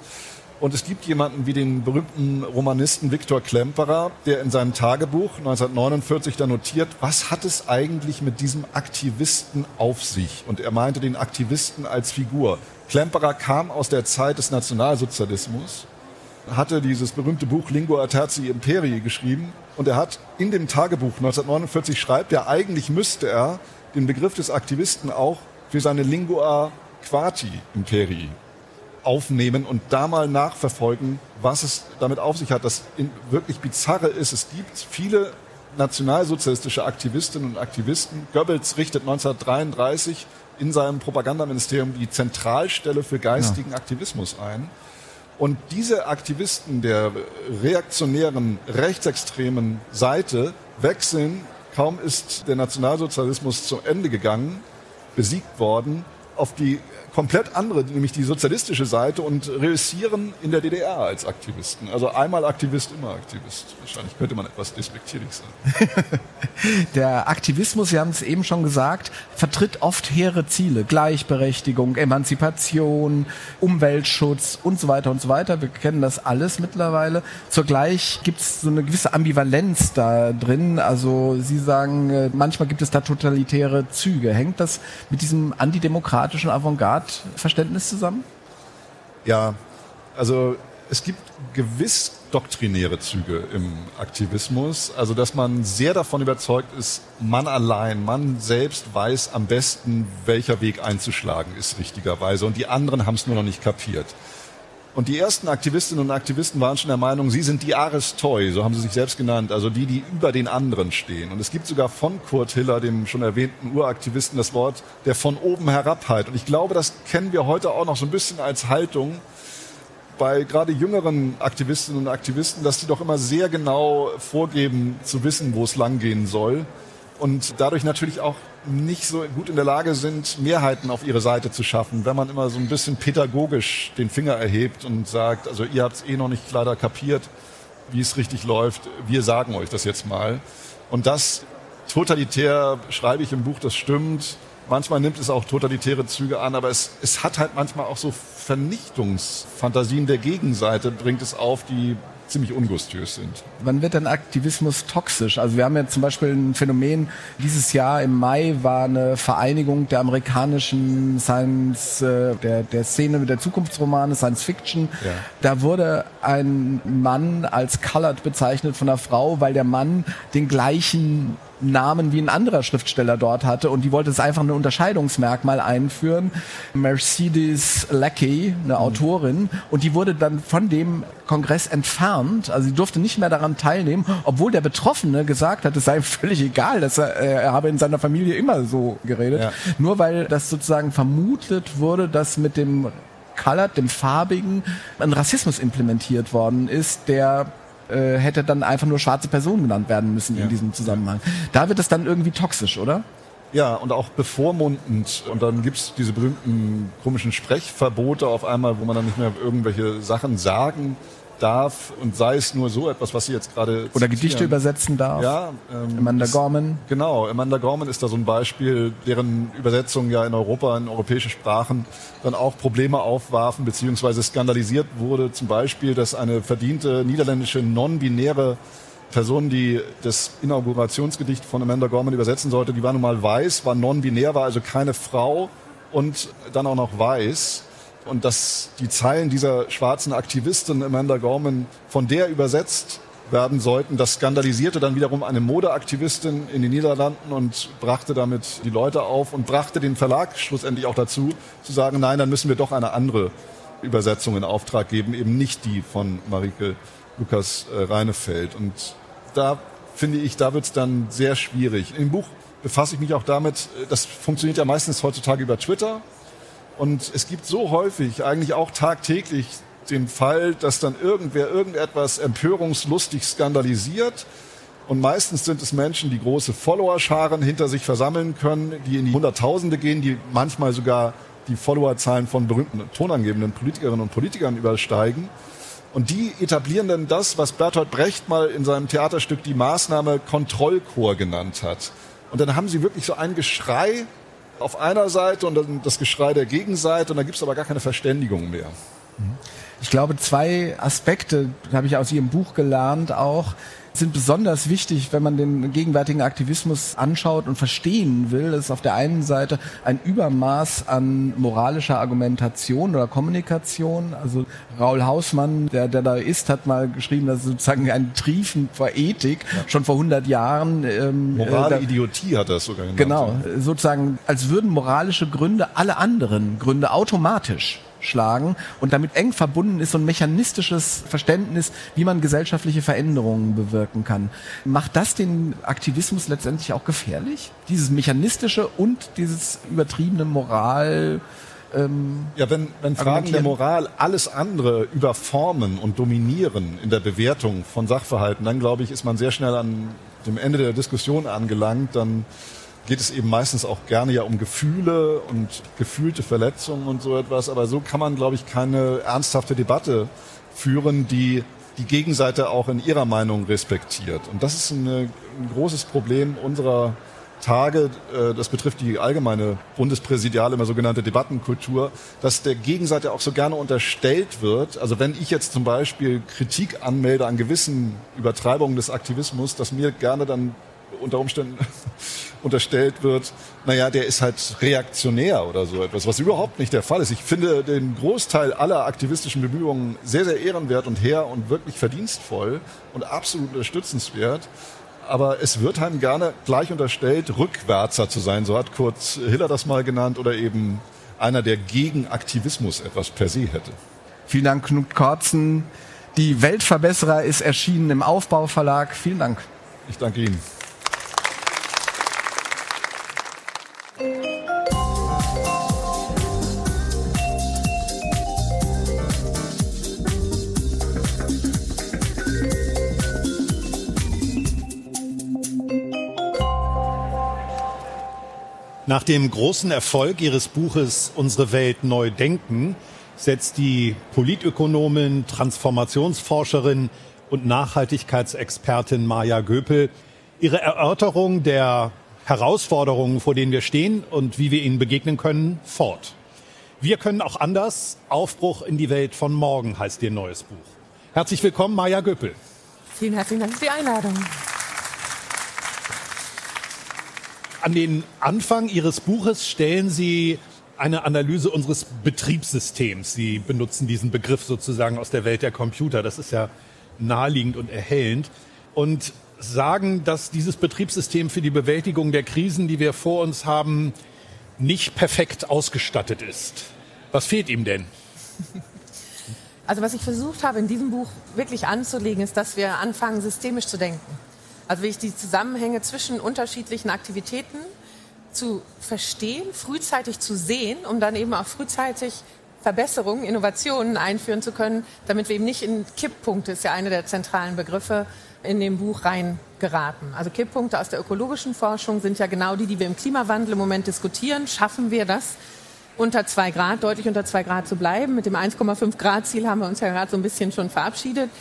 Und es gibt jemanden wie den berühmten Romanisten Viktor Klemperer, der in seinem Tagebuch 1949 da notiert, was hat es eigentlich mit diesem Aktivisten auf sich? Und er meinte den Aktivisten als Figur. Klemperer kam aus der Zeit des Nationalsozialismus, hatte dieses berühmte Buch Lingua Terzi Imperii geschrieben und er hat in dem Tagebuch 1949 schreibt er, eigentlich müsste er den Begriff des Aktivisten auch für seine Lingua Quati Imperii aufnehmen und da mal nachverfolgen, was es damit auf sich hat. Das wirklich bizarre ist, es gibt viele nationalsozialistische Aktivistinnen und Aktivisten. Goebbels richtet 1933 in seinem Propagandaministerium die Zentralstelle für geistigen ja. Aktivismus ein. Und diese Aktivisten der reaktionären, rechtsextremen Seite wechseln, kaum ist der Nationalsozialismus zu Ende gegangen, besiegt worden, auf die komplett andere, nämlich die sozialistische Seite und reüssieren in der DDR als Aktivisten. Also einmal Aktivist, immer Aktivist. Wahrscheinlich könnte man etwas despektierlich sein. <laughs> der Aktivismus, Sie haben es eben schon gesagt, vertritt oft hehre Ziele. Gleichberechtigung, Emanzipation, Umweltschutz und so weiter und so weiter. Wir kennen das alles mittlerweile. Zugleich gibt es so eine gewisse Ambivalenz da drin. Also Sie sagen, äh, manchmal gibt es da totalitäre Züge. Hängt das mit diesem antidemokratischen Avantgarde Verständnis zusammen? Ja, also es gibt gewiss doktrinäre Züge im Aktivismus, also dass man sehr davon überzeugt ist, man allein, man selbst weiß am besten, welcher Weg einzuschlagen ist richtigerweise und die anderen haben es nur noch nicht kapiert. Und die ersten Aktivistinnen und Aktivisten waren schon der Meinung, sie sind die Aristoi, so haben sie sich selbst genannt, also die, die über den anderen stehen. Und es gibt sogar von Kurt Hiller, dem schon erwähnten Uraktivisten, das Wort der von oben herabheit. Und ich glaube, das kennen wir heute auch noch so ein bisschen als Haltung bei gerade jüngeren Aktivistinnen und Aktivisten, dass die doch immer sehr genau vorgeben zu wissen, wo es langgehen soll und dadurch natürlich auch nicht so gut in der Lage sind, Mehrheiten auf ihre Seite zu schaffen, wenn man immer so ein bisschen pädagogisch den Finger erhebt und sagt, also ihr habt es eh noch nicht leider kapiert, wie es richtig läuft, wir sagen euch das jetzt mal. Und das totalitär schreibe ich im Buch, das stimmt. Manchmal nimmt es auch totalitäre Züge an, aber es, es hat halt manchmal auch so Vernichtungsfantasien der Gegenseite, bringt es auf, die ziemlich ungustiös sind. Wann wird denn Aktivismus toxisch? Also wir haben ja zum Beispiel ein Phänomen, dieses Jahr im Mai war eine Vereinigung der amerikanischen Science, äh, der, der Szene der Zukunftsromane, Science Fiction. Ja. Da wurde ein Mann als colored bezeichnet von einer Frau, weil der Mann den gleichen Namen wie ein anderer Schriftsteller dort hatte und die wollte es einfach ein Unterscheidungsmerkmal einführen. Mercedes Lackey, eine mhm. Autorin, und die wurde dann von dem Kongress entfernt. Also sie durfte nicht mehr daran teilnehmen, obwohl der Betroffene gesagt hat, es sei völlig egal, dass er, äh, er habe in seiner Familie immer so geredet. Ja. Nur weil das sozusagen vermutet wurde, dass mit dem Colored, dem Farbigen, ein Rassismus implementiert worden ist, der äh, hätte dann einfach nur schwarze Person genannt werden müssen ja. in diesem Zusammenhang. Da wird es dann irgendwie toxisch, oder? Ja, und auch bevormundend. Und dann gibt's diese berühmten komischen Sprechverbote auf einmal, wo man dann nicht mehr irgendwelche Sachen sagen darf und sei es nur so etwas, was Sie jetzt gerade oder Gedichte übersetzen darf. Ja, ähm, Amanda Gorman. Genau, Amanda Gorman ist da so ein Beispiel, deren Übersetzung ja in Europa in europäische Sprachen dann auch Probleme aufwarfen beziehungsweise skandalisiert wurde. Zum Beispiel, dass eine verdiente niederländische non-binäre Person, die das Inaugurationsgedicht von Amanda Gorman übersetzen sollte, die war nun mal weiß, war non-binär, war also keine Frau und dann auch noch weiß und dass die Zeilen dieser schwarzen Aktivistin Amanda Gorman von der übersetzt werden sollten. Das skandalisierte dann wiederum eine Modeaktivistin in den Niederlanden und brachte damit die Leute auf und brachte den Verlag schlussendlich auch dazu, zu sagen, nein, dann müssen wir doch eine andere Übersetzung in Auftrag geben, eben nicht die von Marike Lukas äh, Reinefeld. Und da finde ich, da wird es dann sehr schwierig. Im Buch befasse ich mich auch damit, äh, das funktioniert ja meistens heutzutage über Twitter. Und es gibt so häufig, eigentlich auch tagtäglich, den Fall, dass dann irgendwer irgendetwas empörungslustig skandalisiert. Und meistens sind es Menschen, die große Followerscharen hinter sich versammeln können, die in die Hunderttausende gehen, die manchmal sogar die Followerzahlen von berühmten tonangebenden Politikerinnen und Politikern übersteigen. Und die etablieren dann das, was Bertolt Brecht mal in seinem Theaterstück die Maßnahme Kontrollchor genannt hat. Und dann haben sie wirklich so ein Geschrei auf einer Seite und dann das Geschrei der Gegenseite und dann gibt es aber gar keine Verständigung mehr. Ich glaube, zwei Aspekte habe ich aus Ihrem Buch gelernt auch sind besonders wichtig, wenn man den gegenwärtigen Aktivismus anschaut und verstehen will. Das ist auf der einen Seite ein Übermaß an moralischer Argumentation oder Kommunikation. Also Raul Hausmann, der, der da ist, hat mal geschrieben, dass sozusagen ein Triefen vor Ethik ja. schon vor 100 Jahren. Ähm, Morale äh, Idiotie hat er es sogar genannt. Genau, sozusagen, als würden moralische Gründe alle anderen Gründe automatisch schlagen. Und damit eng verbunden ist so ein mechanistisches Verständnis, wie man gesellschaftliche Veränderungen bewirken kann. Macht das den Aktivismus letztendlich auch gefährlich? Dieses mechanistische und dieses übertriebene Moral. Ähm, ja, wenn, wenn Fragen der Moral alles andere überformen und dominieren in der Bewertung von Sachverhalten, dann glaube ich, ist man sehr schnell an dem Ende der Diskussion angelangt. Dann geht es eben meistens auch gerne ja um Gefühle und gefühlte Verletzungen und so etwas. Aber so kann man, glaube ich, keine ernsthafte Debatte führen, die die Gegenseite auch in ihrer Meinung respektiert. Und das ist eine, ein großes Problem unserer Tage, äh, das betrifft die allgemeine bundespräsidiale, immer sogenannte Debattenkultur, dass der Gegenseite auch so gerne unterstellt wird. Also wenn ich jetzt zum Beispiel Kritik anmelde an gewissen Übertreibungen des Aktivismus, dass mir gerne dann unter Umständen <laughs> unterstellt wird, naja, der ist halt reaktionär oder so etwas, was überhaupt nicht der Fall ist. Ich finde den Großteil aller aktivistischen Bemühungen sehr, sehr ehrenwert und her und wirklich verdienstvoll und absolut unterstützenswert. Aber es wird einem gerne gleich unterstellt, Rückwärzer zu sein. So hat Kurt Hiller das mal genannt oder eben einer, der gegen Aktivismus etwas per se hätte. Vielen Dank, Knut Kortzen. Die Weltverbesserer ist erschienen im Aufbauverlag. Vielen Dank. Ich danke Ihnen. Nach dem großen Erfolg ihres Buches Unsere Welt neu denken setzt die Politökonomin, Transformationsforscherin und Nachhaltigkeitsexpertin Maja Göpel ihre Erörterung der Herausforderungen, vor denen wir stehen und wie wir ihnen begegnen können, fort. Wir können auch anders. Aufbruch in die Welt von morgen heißt ihr neues Buch. Herzlich willkommen, Maja Göpel. Vielen herzlichen Dank für die Einladung. An den Anfang Ihres Buches stellen Sie eine Analyse unseres Betriebssystems. Sie benutzen diesen Begriff sozusagen aus der Welt der Computer. Das ist ja naheliegend und erhellend. Und sagen, dass dieses Betriebssystem für die Bewältigung der Krisen, die wir vor uns haben, nicht perfekt ausgestattet ist. Was fehlt ihm denn? Also was ich versucht habe in diesem Buch wirklich anzulegen, ist, dass wir anfangen, systemisch zu denken. Also wirklich die Zusammenhänge zwischen unterschiedlichen Aktivitäten zu verstehen, frühzeitig zu sehen, um dann eben auch frühzeitig Verbesserungen, Innovationen einführen zu können, damit wir eben nicht in Kipppunkte, ist ja eine der zentralen Begriffe, in dem Buch reingeraten. Also Kipppunkte aus der ökologischen Forschung sind ja genau die, die wir im Klimawandel im Moment diskutieren. Schaffen wir das, unter zwei Grad, deutlich unter zwei Grad zu bleiben? Mit dem 1,5 Grad Ziel haben wir uns ja gerade so ein bisschen schon verabschiedet.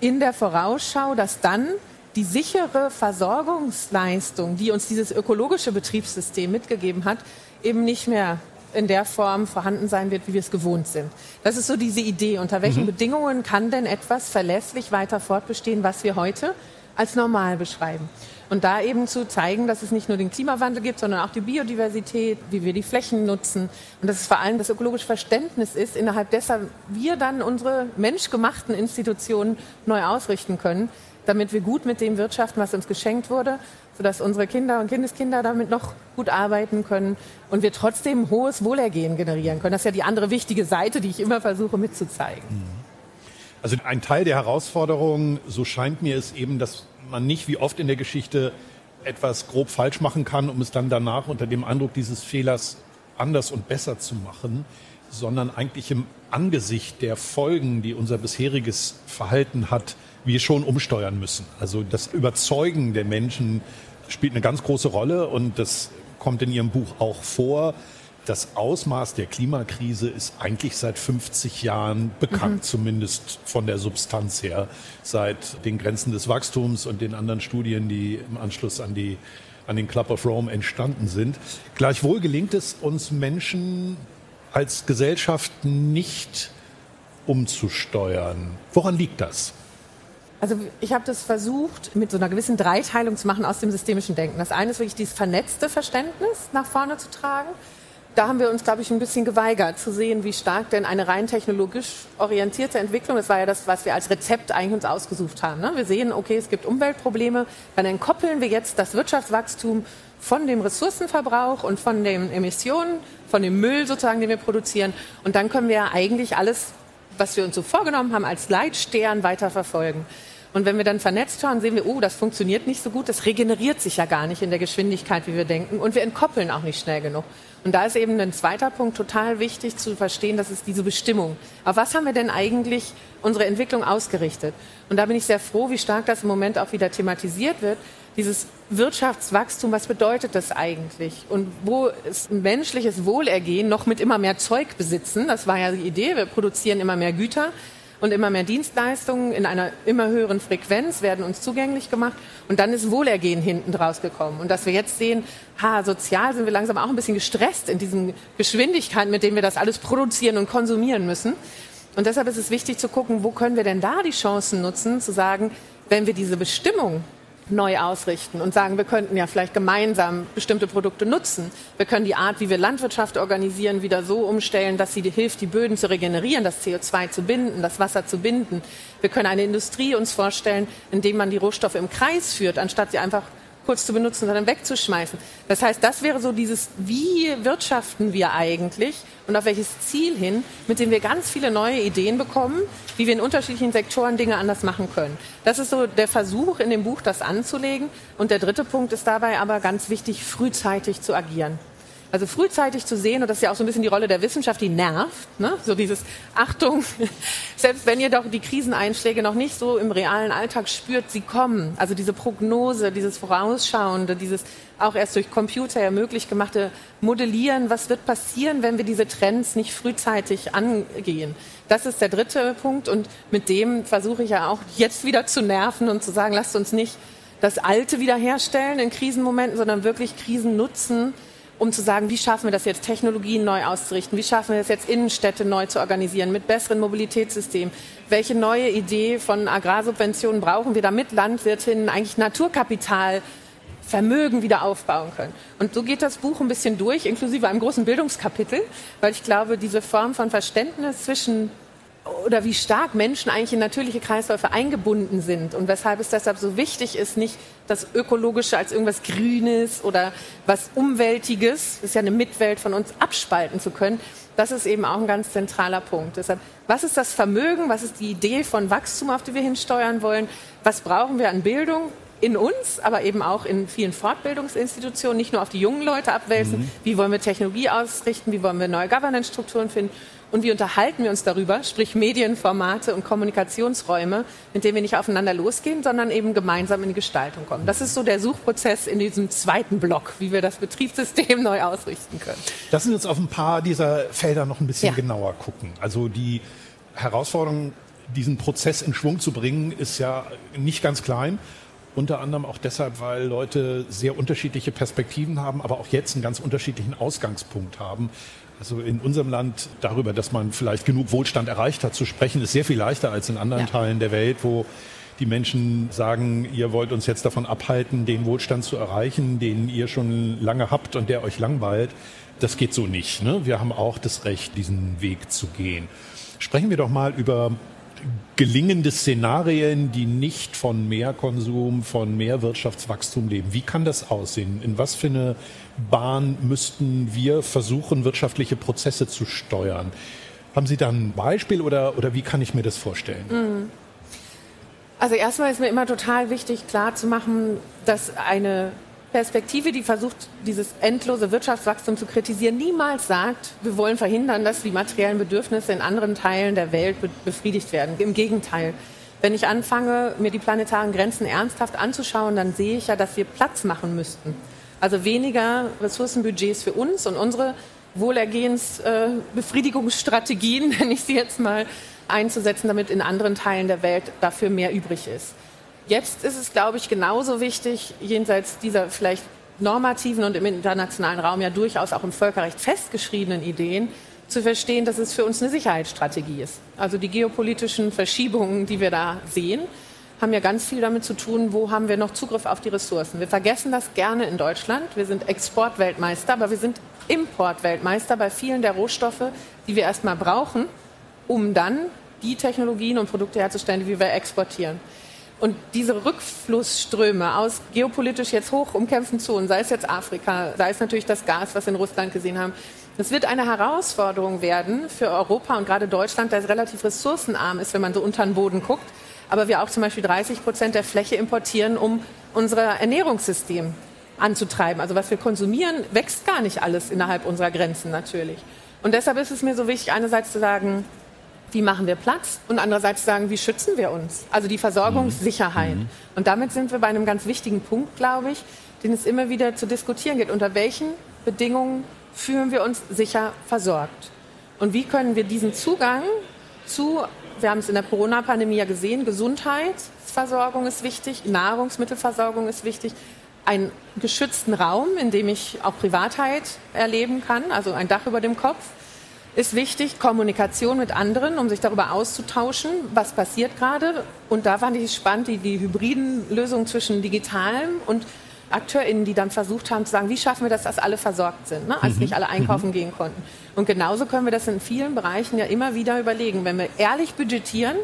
In der Vorausschau, dass dann die sichere Versorgungsleistung, die uns dieses ökologische Betriebssystem mitgegeben hat, eben nicht mehr in der Form vorhanden sein wird, wie wir es gewohnt sind. Das ist so diese Idee. Unter welchen mhm. Bedingungen kann denn etwas verlässlich weiter fortbestehen, was wir heute als normal beschreiben? Und da eben zu zeigen, dass es nicht nur den Klimawandel gibt, sondern auch die Biodiversität, wie wir die Flächen nutzen und dass es vor allem das ökologische Verständnis ist, innerhalb dessen wir dann unsere menschgemachten Institutionen neu ausrichten können, damit wir gut mit dem wirtschaften, was uns geschenkt wurde, sodass unsere Kinder und Kindeskinder damit noch gut arbeiten können und wir trotzdem hohes Wohlergehen generieren können. Das ist ja die andere wichtige Seite, die ich immer versuche mitzuzeigen. Mhm. Also ein Teil der Herausforderung, so scheint mir es eben, dass man nicht wie oft in der Geschichte etwas grob falsch machen kann, um es dann danach unter dem Eindruck dieses Fehlers anders und besser zu machen, sondern eigentlich im Angesicht der Folgen, die unser bisheriges Verhalten hat, wir schon umsteuern müssen. Also das Überzeugen der Menschen spielt eine ganz große Rolle und das kommt in Ihrem Buch auch vor. Das Ausmaß der Klimakrise ist eigentlich seit 50 Jahren bekannt, mhm. zumindest von der Substanz her, seit den Grenzen des Wachstums und den anderen Studien, die im Anschluss an die an den Club of Rome entstanden sind. Gleichwohl gelingt es uns Menschen als Gesellschaft nicht umzusteuern. Woran liegt das? Also ich habe das versucht, mit so einer gewissen Dreiteilung zu machen aus dem systemischen Denken. Das eine ist wirklich dieses vernetzte Verständnis nach vorne zu tragen. Da haben wir uns, glaube ich, ein bisschen geweigert zu sehen, wie stark denn eine rein technologisch orientierte Entwicklung, das war ja das, was wir als Rezept eigentlich uns ausgesucht haben. Ne? Wir sehen, okay, es gibt Umweltprobleme, dann entkoppeln wir jetzt das Wirtschaftswachstum von dem Ressourcenverbrauch und von den Emissionen, von dem Müll sozusagen, den wir produzieren. Und dann können wir ja eigentlich alles, was wir uns so vorgenommen haben, als Leitstern weiterverfolgen. Und wenn wir dann vernetzt schauen, sehen wir, oh, das funktioniert nicht so gut, das regeneriert sich ja gar nicht in der Geschwindigkeit, wie wir denken. Und wir entkoppeln auch nicht schnell genug. Und da ist eben ein zweiter Punkt total wichtig zu verstehen, das ist diese Bestimmung. Auf was haben wir denn eigentlich unsere Entwicklung ausgerichtet? Und da bin ich sehr froh, wie stark das im Moment auch wieder thematisiert wird. Dieses Wirtschaftswachstum, was bedeutet das eigentlich? Und wo ist menschliches Wohlergehen noch mit immer mehr Zeug besitzen? Das war ja die Idee. Wir produzieren immer mehr Güter und immer mehr Dienstleistungen in einer immer höheren Frequenz werden uns zugänglich gemacht. Und dann ist Wohlergehen hinten draus gekommen. Und dass wir jetzt sehen, ha, sozial sind wir langsam auch ein bisschen gestresst in diesen Geschwindigkeiten, mit denen wir das alles produzieren und konsumieren müssen. Und deshalb ist es wichtig zu gucken, wo können wir denn da die Chancen nutzen, zu sagen, wenn wir diese Bestimmung neu ausrichten und sagen, wir könnten ja vielleicht gemeinsam bestimmte Produkte nutzen. Wir können die Art, wie wir Landwirtschaft organisieren, wieder so umstellen, dass sie hilft, die Böden zu regenerieren, das CO2 zu binden, das Wasser zu binden. Wir können eine Industrie uns vorstellen, in dem man die Rohstoffe im Kreis führt, anstatt sie einfach kurz zu benutzen, sondern wegzuschmeißen. Das heißt, das wäre so dieses, wie wirtschaften wir eigentlich und auf welches Ziel hin, mit dem wir ganz viele neue Ideen bekommen, wie wir in unterschiedlichen Sektoren Dinge anders machen können. Das ist so der Versuch in dem Buch, das anzulegen. Und der dritte Punkt ist dabei aber ganz wichtig, frühzeitig zu agieren. Also frühzeitig zu sehen, und das ist ja auch so ein bisschen die Rolle der Wissenschaft, die nervt, ne? so dieses Achtung, <laughs> selbst wenn ihr doch die Kriseneinschläge noch nicht so im realen Alltag spürt, sie kommen. Also diese Prognose, dieses Vorausschauende, dieses auch erst durch Computer ja möglich gemachte Modellieren, was wird passieren, wenn wir diese Trends nicht frühzeitig angehen. Das ist der dritte Punkt und mit dem versuche ich ja auch jetzt wieder zu nerven und zu sagen, lasst uns nicht das Alte wiederherstellen in Krisenmomenten, sondern wirklich Krisen nutzen, um zu sagen, wie schaffen wir das jetzt, Technologien neu auszurichten, wie schaffen wir das jetzt, Innenstädte neu zu organisieren mit besseren Mobilitätssystemen, welche neue Idee von Agrarsubventionen brauchen wir, damit Landwirtinnen eigentlich Naturkapital Vermögen wieder aufbauen können. Und so geht das Buch ein bisschen durch, inklusive einem großen Bildungskapitel, weil ich glaube, diese Form von Verständnis zwischen oder wie stark Menschen eigentlich in natürliche Kreisläufe eingebunden sind und weshalb es deshalb so wichtig ist, nicht das Ökologische als irgendwas Grünes oder was Umweltiges, das ist ja eine Mitwelt von uns, abspalten zu können. Das ist eben auch ein ganz zentraler Punkt. Deshalb, was ist das Vermögen? Was ist die Idee von Wachstum, auf die wir hinsteuern wollen? Was brauchen wir an Bildung? in uns, aber eben auch in vielen Fortbildungsinstitutionen, nicht nur auf die jungen Leute abwälzen. Mhm. Wie wollen wir Technologie ausrichten? Wie wollen wir neue Governance-Strukturen finden? Und wie unterhalten wir uns darüber, sprich Medienformate und Kommunikationsräume, mit denen wir nicht aufeinander losgehen, sondern eben gemeinsam in die Gestaltung kommen. Das ist so der Suchprozess in diesem zweiten Block, wie wir das Betriebssystem <laughs> neu ausrichten können. Lassen Sie uns auf ein paar dieser Felder noch ein bisschen ja. genauer gucken. Also die Herausforderung, diesen Prozess in Schwung zu bringen, ist ja nicht ganz klein. Unter anderem auch deshalb, weil Leute sehr unterschiedliche Perspektiven haben, aber auch jetzt einen ganz unterschiedlichen Ausgangspunkt haben. Also in unserem Land darüber, dass man vielleicht genug Wohlstand erreicht hat, zu sprechen, ist sehr viel leichter als in anderen ja. Teilen der Welt, wo die Menschen sagen, ihr wollt uns jetzt davon abhalten, den Wohlstand zu erreichen, den ihr schon lange habt und der euch langweilt. Das geht so nicht. Ne? Wir haben auch das Recht, diesen Weg zu gehen. Sprechen wir doch mal über gelingende Szenarien, die nicht von mehr Konsum, von mehr Wirtschaftswachstum leben. Wie kann das aussehen? In was für eine Bahn müssten wir versuchen, wirtschaftliche Prozesse zu steuern? Haben Sie da ein Beispiel oder, oder wie kann ich mir das vorstellen? Mhm. Also erstmal ist mir immer total wichtig, klarzumachen, dass eine Perspektive, die versucht, dieses endlose Wirtschaftswachstum zu kritisieren, niemals sagt, wir wollen verhindern, dass die materiellen Bedürfnisse in anderen Teilen der Welt befriedigt werden. Im Gegenteil. Wenn ich anfange, mir die planetaren Grenzen ernsthaft anzuschauen, dann sehe ich ja, dass wir Platz machen müssten. Also weniger Ressourcenbudgets für uns und unsere Wohlergehensbefriedigungsstrategien, <laughs> wenn ich sie jetzt mal einzusetzen, damit in anderen Teilen der Welt dafür mehr übrig ist. Jetzt ist es, glaube ich, genauso wichtig, jenseits dieser vielleicht normativen und im internationalen Raum ja durchaus auch im Völkerrecht festgeschriebenen Ideen, zu verstehen, dass es für uns eine Sicherheitsstrategie ist. Also die geopolitischen Verschiebungen, die wir da sehen, haben ja ganz viel damit zu tun, wo haben wir noch Zugriff auf die Ressourcen. Wir vergessen das gerne in Deutschland. Wir sind Exportweltmeister, aber wir sind Importweltmeister bei vielen der Rohstoffe, die wir erstmal brauchen, um dann die Technologien und Produkte herzustellen, die wir exportieren. Und diese Rückflussströme aus geopolitisch jetzt hoch umkämpften Zonen, sei es jetzt Afrika, sei es natürlich das Gas, was wir in Russland gesehen haben, das wird eine Herausforderung werden für Europa und gerade Deutschland, das relativ ressourcenarm ist, wenn man so unter den Boden guckt, aber wir auch zum Beispiel 30 Prozent der Fläche importieren, um unser Ernährungssystem anzutreiben. Also was wir konsumieren, wächst gar nicht alles innerhalb unserer Grenzen natürlich. Und deshalb ist es mir so wichtig, einerseits zu sagen, wie machen wir Platz und andererseits sagen, wie schützen wir uns? Also die Versorgungssicherheit. Mhm. Und damit sind wir bei einem ganz wichtigen Punkt, glaube ich, den es immer wieder zu diskutieren geht. Unter welchen Bedingungen fühlen wir uns sicher versorgt? Und wie können wir diesen Zugang zu wir haben es in der Corona-Pandemie ja gesehen, Gesundheitsversorgung ist wichtig, Nahrungsmittelversorgung ist wichtig, einen geschützten Raum, in dem ich auch Privatheit erleben kann, also ein Dach über dem Kopf, ist wichtig, Kommunikation mit anderen, um sich darüber auszutauschen, was passiert gerade. Und da fand ich es spannend, die, die hybriden Lösungen zwischen digitalem und AkteurInnen, die dann versucht haben zu sagen, wie schaffen wir das, dass alle versorgt sind, ne? als mhm. nicht alle einkaufen mhm. gehen konnten. Und genauso können wir das in vielen Bereichen ja immer wieder überlegen. Wenn wir ehrlich budgetieren,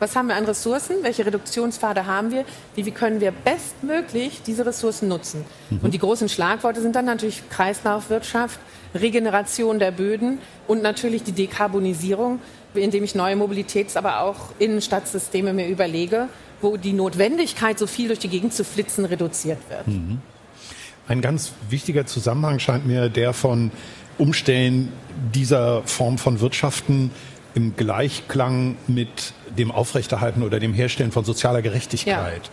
was haben wir an Ressourcen, welche Reduktionspfade haben wir, wie, wie können wir bestmöglich diese Ressourcen nutzen. Mhm. Und die großen Schlagworte sind dann natürlich Kreislaufwirtschaft, Regeneration der Böden und natürlich die Dekarbonisierung, indem ich neue Mobilitäts-, aber auch Innenstadtsysteme mir überlege wo die Notwendigkeit, so viel durch die Gegend zu flitzen, reduziert wird. Mhm. Ein ganz wichtiger Zusammenhang scheint mir der von Umstellen dieser Form von Wirtschaften im Gleichklang mit dem Aufrechterhalten oder dem Herstellen von sozialer Gerechtigkeit. Ja.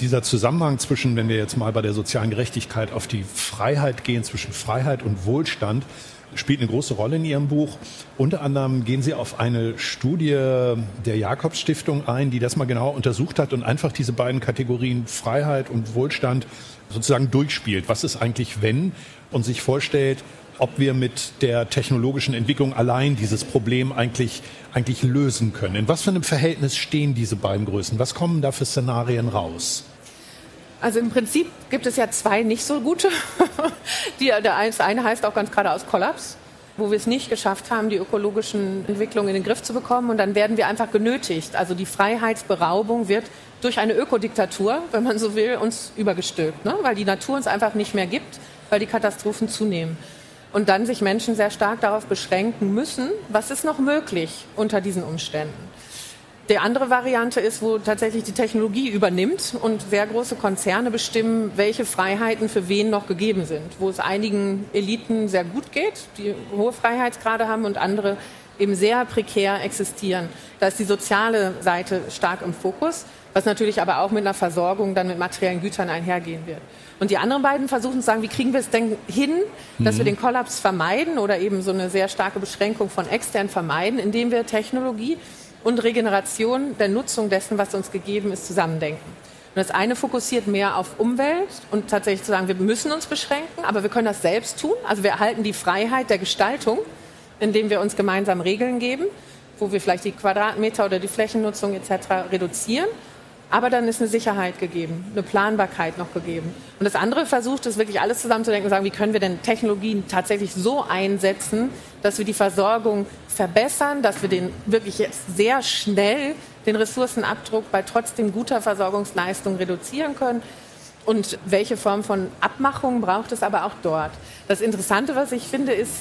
Dieser Zusammenhang zwischen, wenn wir jetzt mal bei der sozialen Gerechtigkeit auf die Freiheit gehen, zwischen Freiheit und Wohlstand, spielt eine große Rolle in Ihrem Buch. Unter anderem gehen Sie auf eine Studie der Jakobs Stiftung ein, die das mal genau untersucht hat und einfach diese beiden Kategorien Freiheit und Wohlstand sozusagen durchspielt. Was ist eigentlich wenn? Und sich vorstellt, ob wir mit der technologischen Entwicklung allein dieses Problem eigentlich, eigentlich lösen können. In was für einem Verhältnis stehen diese beiden Größen? Was kommen da für Szenarien raus? Also im Prinzip gibt es ja zwei nicht so gute. <laughs> Die, der eine heißt auch ganz geradeaus Kollaps, wo wir es nicht geschafft haben, die ökologischen Entwicklungen in den Griff zu bekommen. Und dann werden wir einfach genötigt. Also die Freiheitsberaubung wird durch eine Ökodiktatur, wenn man so will, uns übergestülpt, ne? weil die Natur uns einfach nicht mehr gibt, weil die Katastrophen zunehmen und dann sich Menschen sehr stark darauf beschränken müssen, was ist noch möglich unter diesen Umständen. Die andere Variante ist, wo tatsächlich die Technologie übernimmt und sehr große Konzerne bestimmen, welche Freiheiten für wen noch gegeben sind. Wo es einigen Eliten sehr gut geht, die hohe Freiheitsgrade haben und andere eben sehr prekär existieren. Da ist die soziale Seite stark im Fokus, was natürlich aber auch mit einer Versorgung dann mit materiellen Gütern einhergehen wird. Und die anderen beiden versuchen zu sagen, wie kriegen wir es denn hin, dass mhm. wir den Kollaps vermeiden oder eben so eine sehr starke Beschränkung von extern vermeiden, indem wir Technologie und Regeneration der Nutzung dessen, was uns gegeben ist, zusammendenken. Und das eine fokussiert mehr auf Umwelt und tatsächlich zu sagen, wir müssen uns beschränken, aber wir können das selbst tun. Also wir erhalten die Freiheit der Gestaltung, indem wir uns gemeinsam Regeln geben, wo wir vielleicht die Quadratmeter oder die Flächennutzung etc. reduzieren aber dann ist eine Sicherheit gegeben, eine Planbarkeit noch gegeben. Und das andere versucht es wirklich alles zusammenzudenken und sagen, wie können wir denn Technologien tatsächlich so einsetzen, dass wir die Versorgung verbessern, dass wir den wirklich jetzt sehr schnell den Ressourcenabdruck bei trotzdem guter Versorgungsleistung reduzieren können. Und welche Form von Abmachung braucht es aber auch dort? Das Interessante, was ich finde, ist,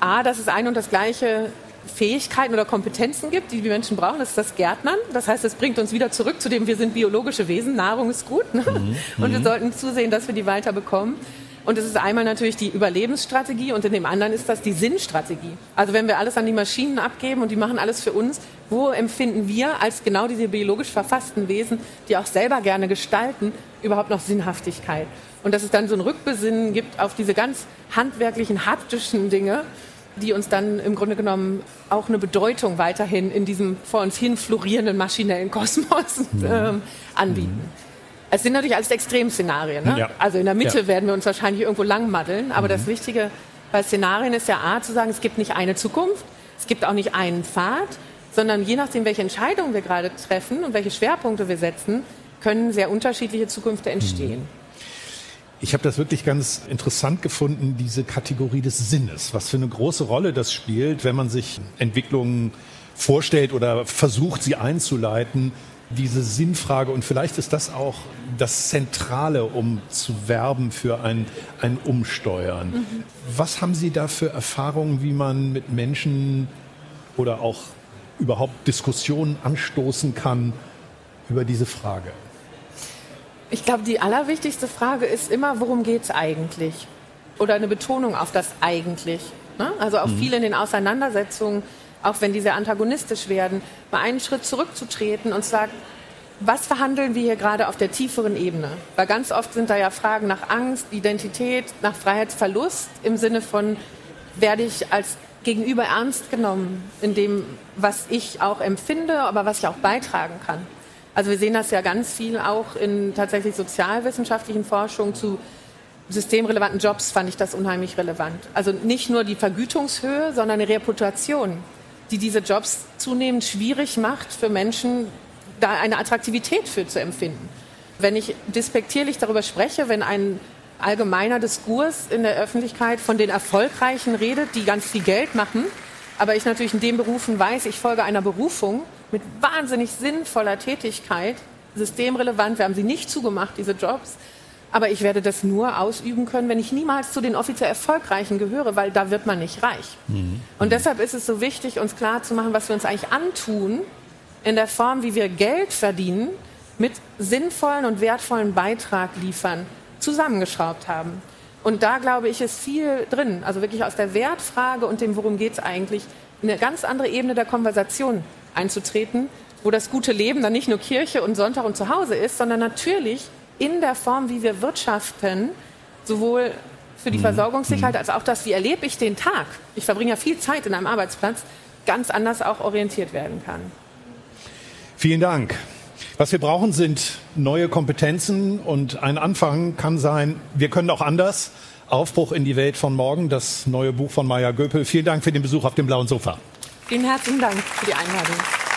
A, dass es ein und das gleiche Fähigkeiten oder Kompetenzen gibt, die die Menschen brauchen. Das ist das Gärtnern. Das heißt, es bringt uns wieder zurück zu dem, wir sind biologische Wesen, Nahrung ist gut. Ne? Mhm. Und wir mhm. sollten zusehen, dass wir die weiter bekommen. Und es ist einmal natürlich die Überlebensstrategie und in dem anderen ist das die Sinnstrategie. Also wenn wir alles an die Maschinen abgeben und die machen alles für uns, wo empfinden wir als genau diese biologisch verfassten Wesen, die auch selber gerne gestalten, überhaupt noch Sinnhaftigkeit? Und dass es dann so ein Rückbesinnen gibt auf diese ganz handwerklichen, haptischen Dinge, die uns dann im Grunde genommen auch eine Bedeutung weiterhin in diesem vor uns hin florierenden maschinellen Kosmos <laughs> ähm, anbieten. Mhm. Es sind natürlich alles Extremszenarien. Ne? Ja. Also in der Mitte ja. werden wir uns wahrscheinlich irgendwo langmaddeln. Aber mhm. das Wichtige bei Szenarien ist ja A, zu sagen, es gibt nicht eine Zukunft, es gibt auch nicht einen Pfad, sondern je nachdem, welche Entscheidungen wir gerade treffen und welche Schwerpunkte wir setzen, können sehr unterschiedliche Zukünfte entstehen. Mhm. Ich habe das wirklich ganz interessant gefunden, diese Kategorie des Sinnes, was für eine große Rolle das spielt, wenn man sich Entwicklungen vorstellt oder versucht, sie einzuleiten, diese Sinnfrage. Und vielleicht ist das auch das Zentrale, um zu werben für ein, ein Umsteuern. Mhm. Was haben Sie da für Erfahrungen, wie man mit Menschen oder auch überhaupt Diskussionen anstoßen kann über diese Frage? Ich glaube, die allerwichtigste Frage ist immer, worum geht es eigentlich? Oder eine Betonung auf das eigentlich. Ne? Also auch mhm. viel in den Auseinandersetzungen, auch wenn diese antagonistisch werden, mal einen Schritt zurückzutreten und sagen, was verhandeln wir hier gerade auf der tieferen Ebene? Weil ganz oft sind da ja Fragen nach Angst, Identität, nach Freiheitsverlust im Sinne von, werde ich als Gegenüber ernst genommen in dem, was ich auch empfinde, aber was ich auch beitragen kann. Also wir sehen das ja ganz viel auch in tatsächlich sozialwissenschaftlichen Forschungen zu systemrelevanten Jobs fand ich das unheimlich relevant. Also nicht nur die Vergütungshöhe, sondern eine Reputation, die diese Jobs zunehmend schwierig macht für Menschen, da eine Attraktivität für zu empfinden. Wenn ich despektierlich darüber spreche, wenn ein allgemeiner Diskurs in der Öffentlichkeit von den Erfolgreichen redet, die ganz viel Geld machen, aber ich natürlich in den Berufen weiß, ich folge einer Berufung mit wahnsinnig sinnvoller Tätigkeit, systemrelevant. Wir haben sie nicht zugemacht, diese Jobs. Aber ich werde das nur ausüben können, wenn ich niemals zu den offiziell Erfolgreichen gehöre, weil da wird man nicht reich. Mhm. Und deshalb ist es so wichtig, uns klar zu machen, was wir uns eigentlich antun in der Form, wie wir Geld verdienen, mit sinnvollen und wertvollen Beitrag liefern, zusammengeschraubt haben. Und da glaube ich, ist viel drin. Also wirklich aus der Wertfrage und dem, worum geht es eigentlich, eine ganz andere Ebene der Konversation einzutreten, wo das gute Leben dann nicht nur Kirche und Sonntag und zu Hause ist, sondern natürlich in der Form, wie wir wirtschaften, sowohl für die mhm. Versorgungssicherheit als auch das, wie erlebe ich den Tag. Ich verbringe ja viel Zeit in einem Arbeitsplatz, ganz anders auch orientiert werden kann. Vielen Dank. Was wir brauchen, sind neue Kompetenzen und ein Anfang kann sein, wir können auch anders. Aufbruch in die Welt von morgen, das neue Buch von Maya Göpel. Vielen Dank für den Besuch auf dem blauen Sofa. Vielen herzlichen Dank für die Einladung.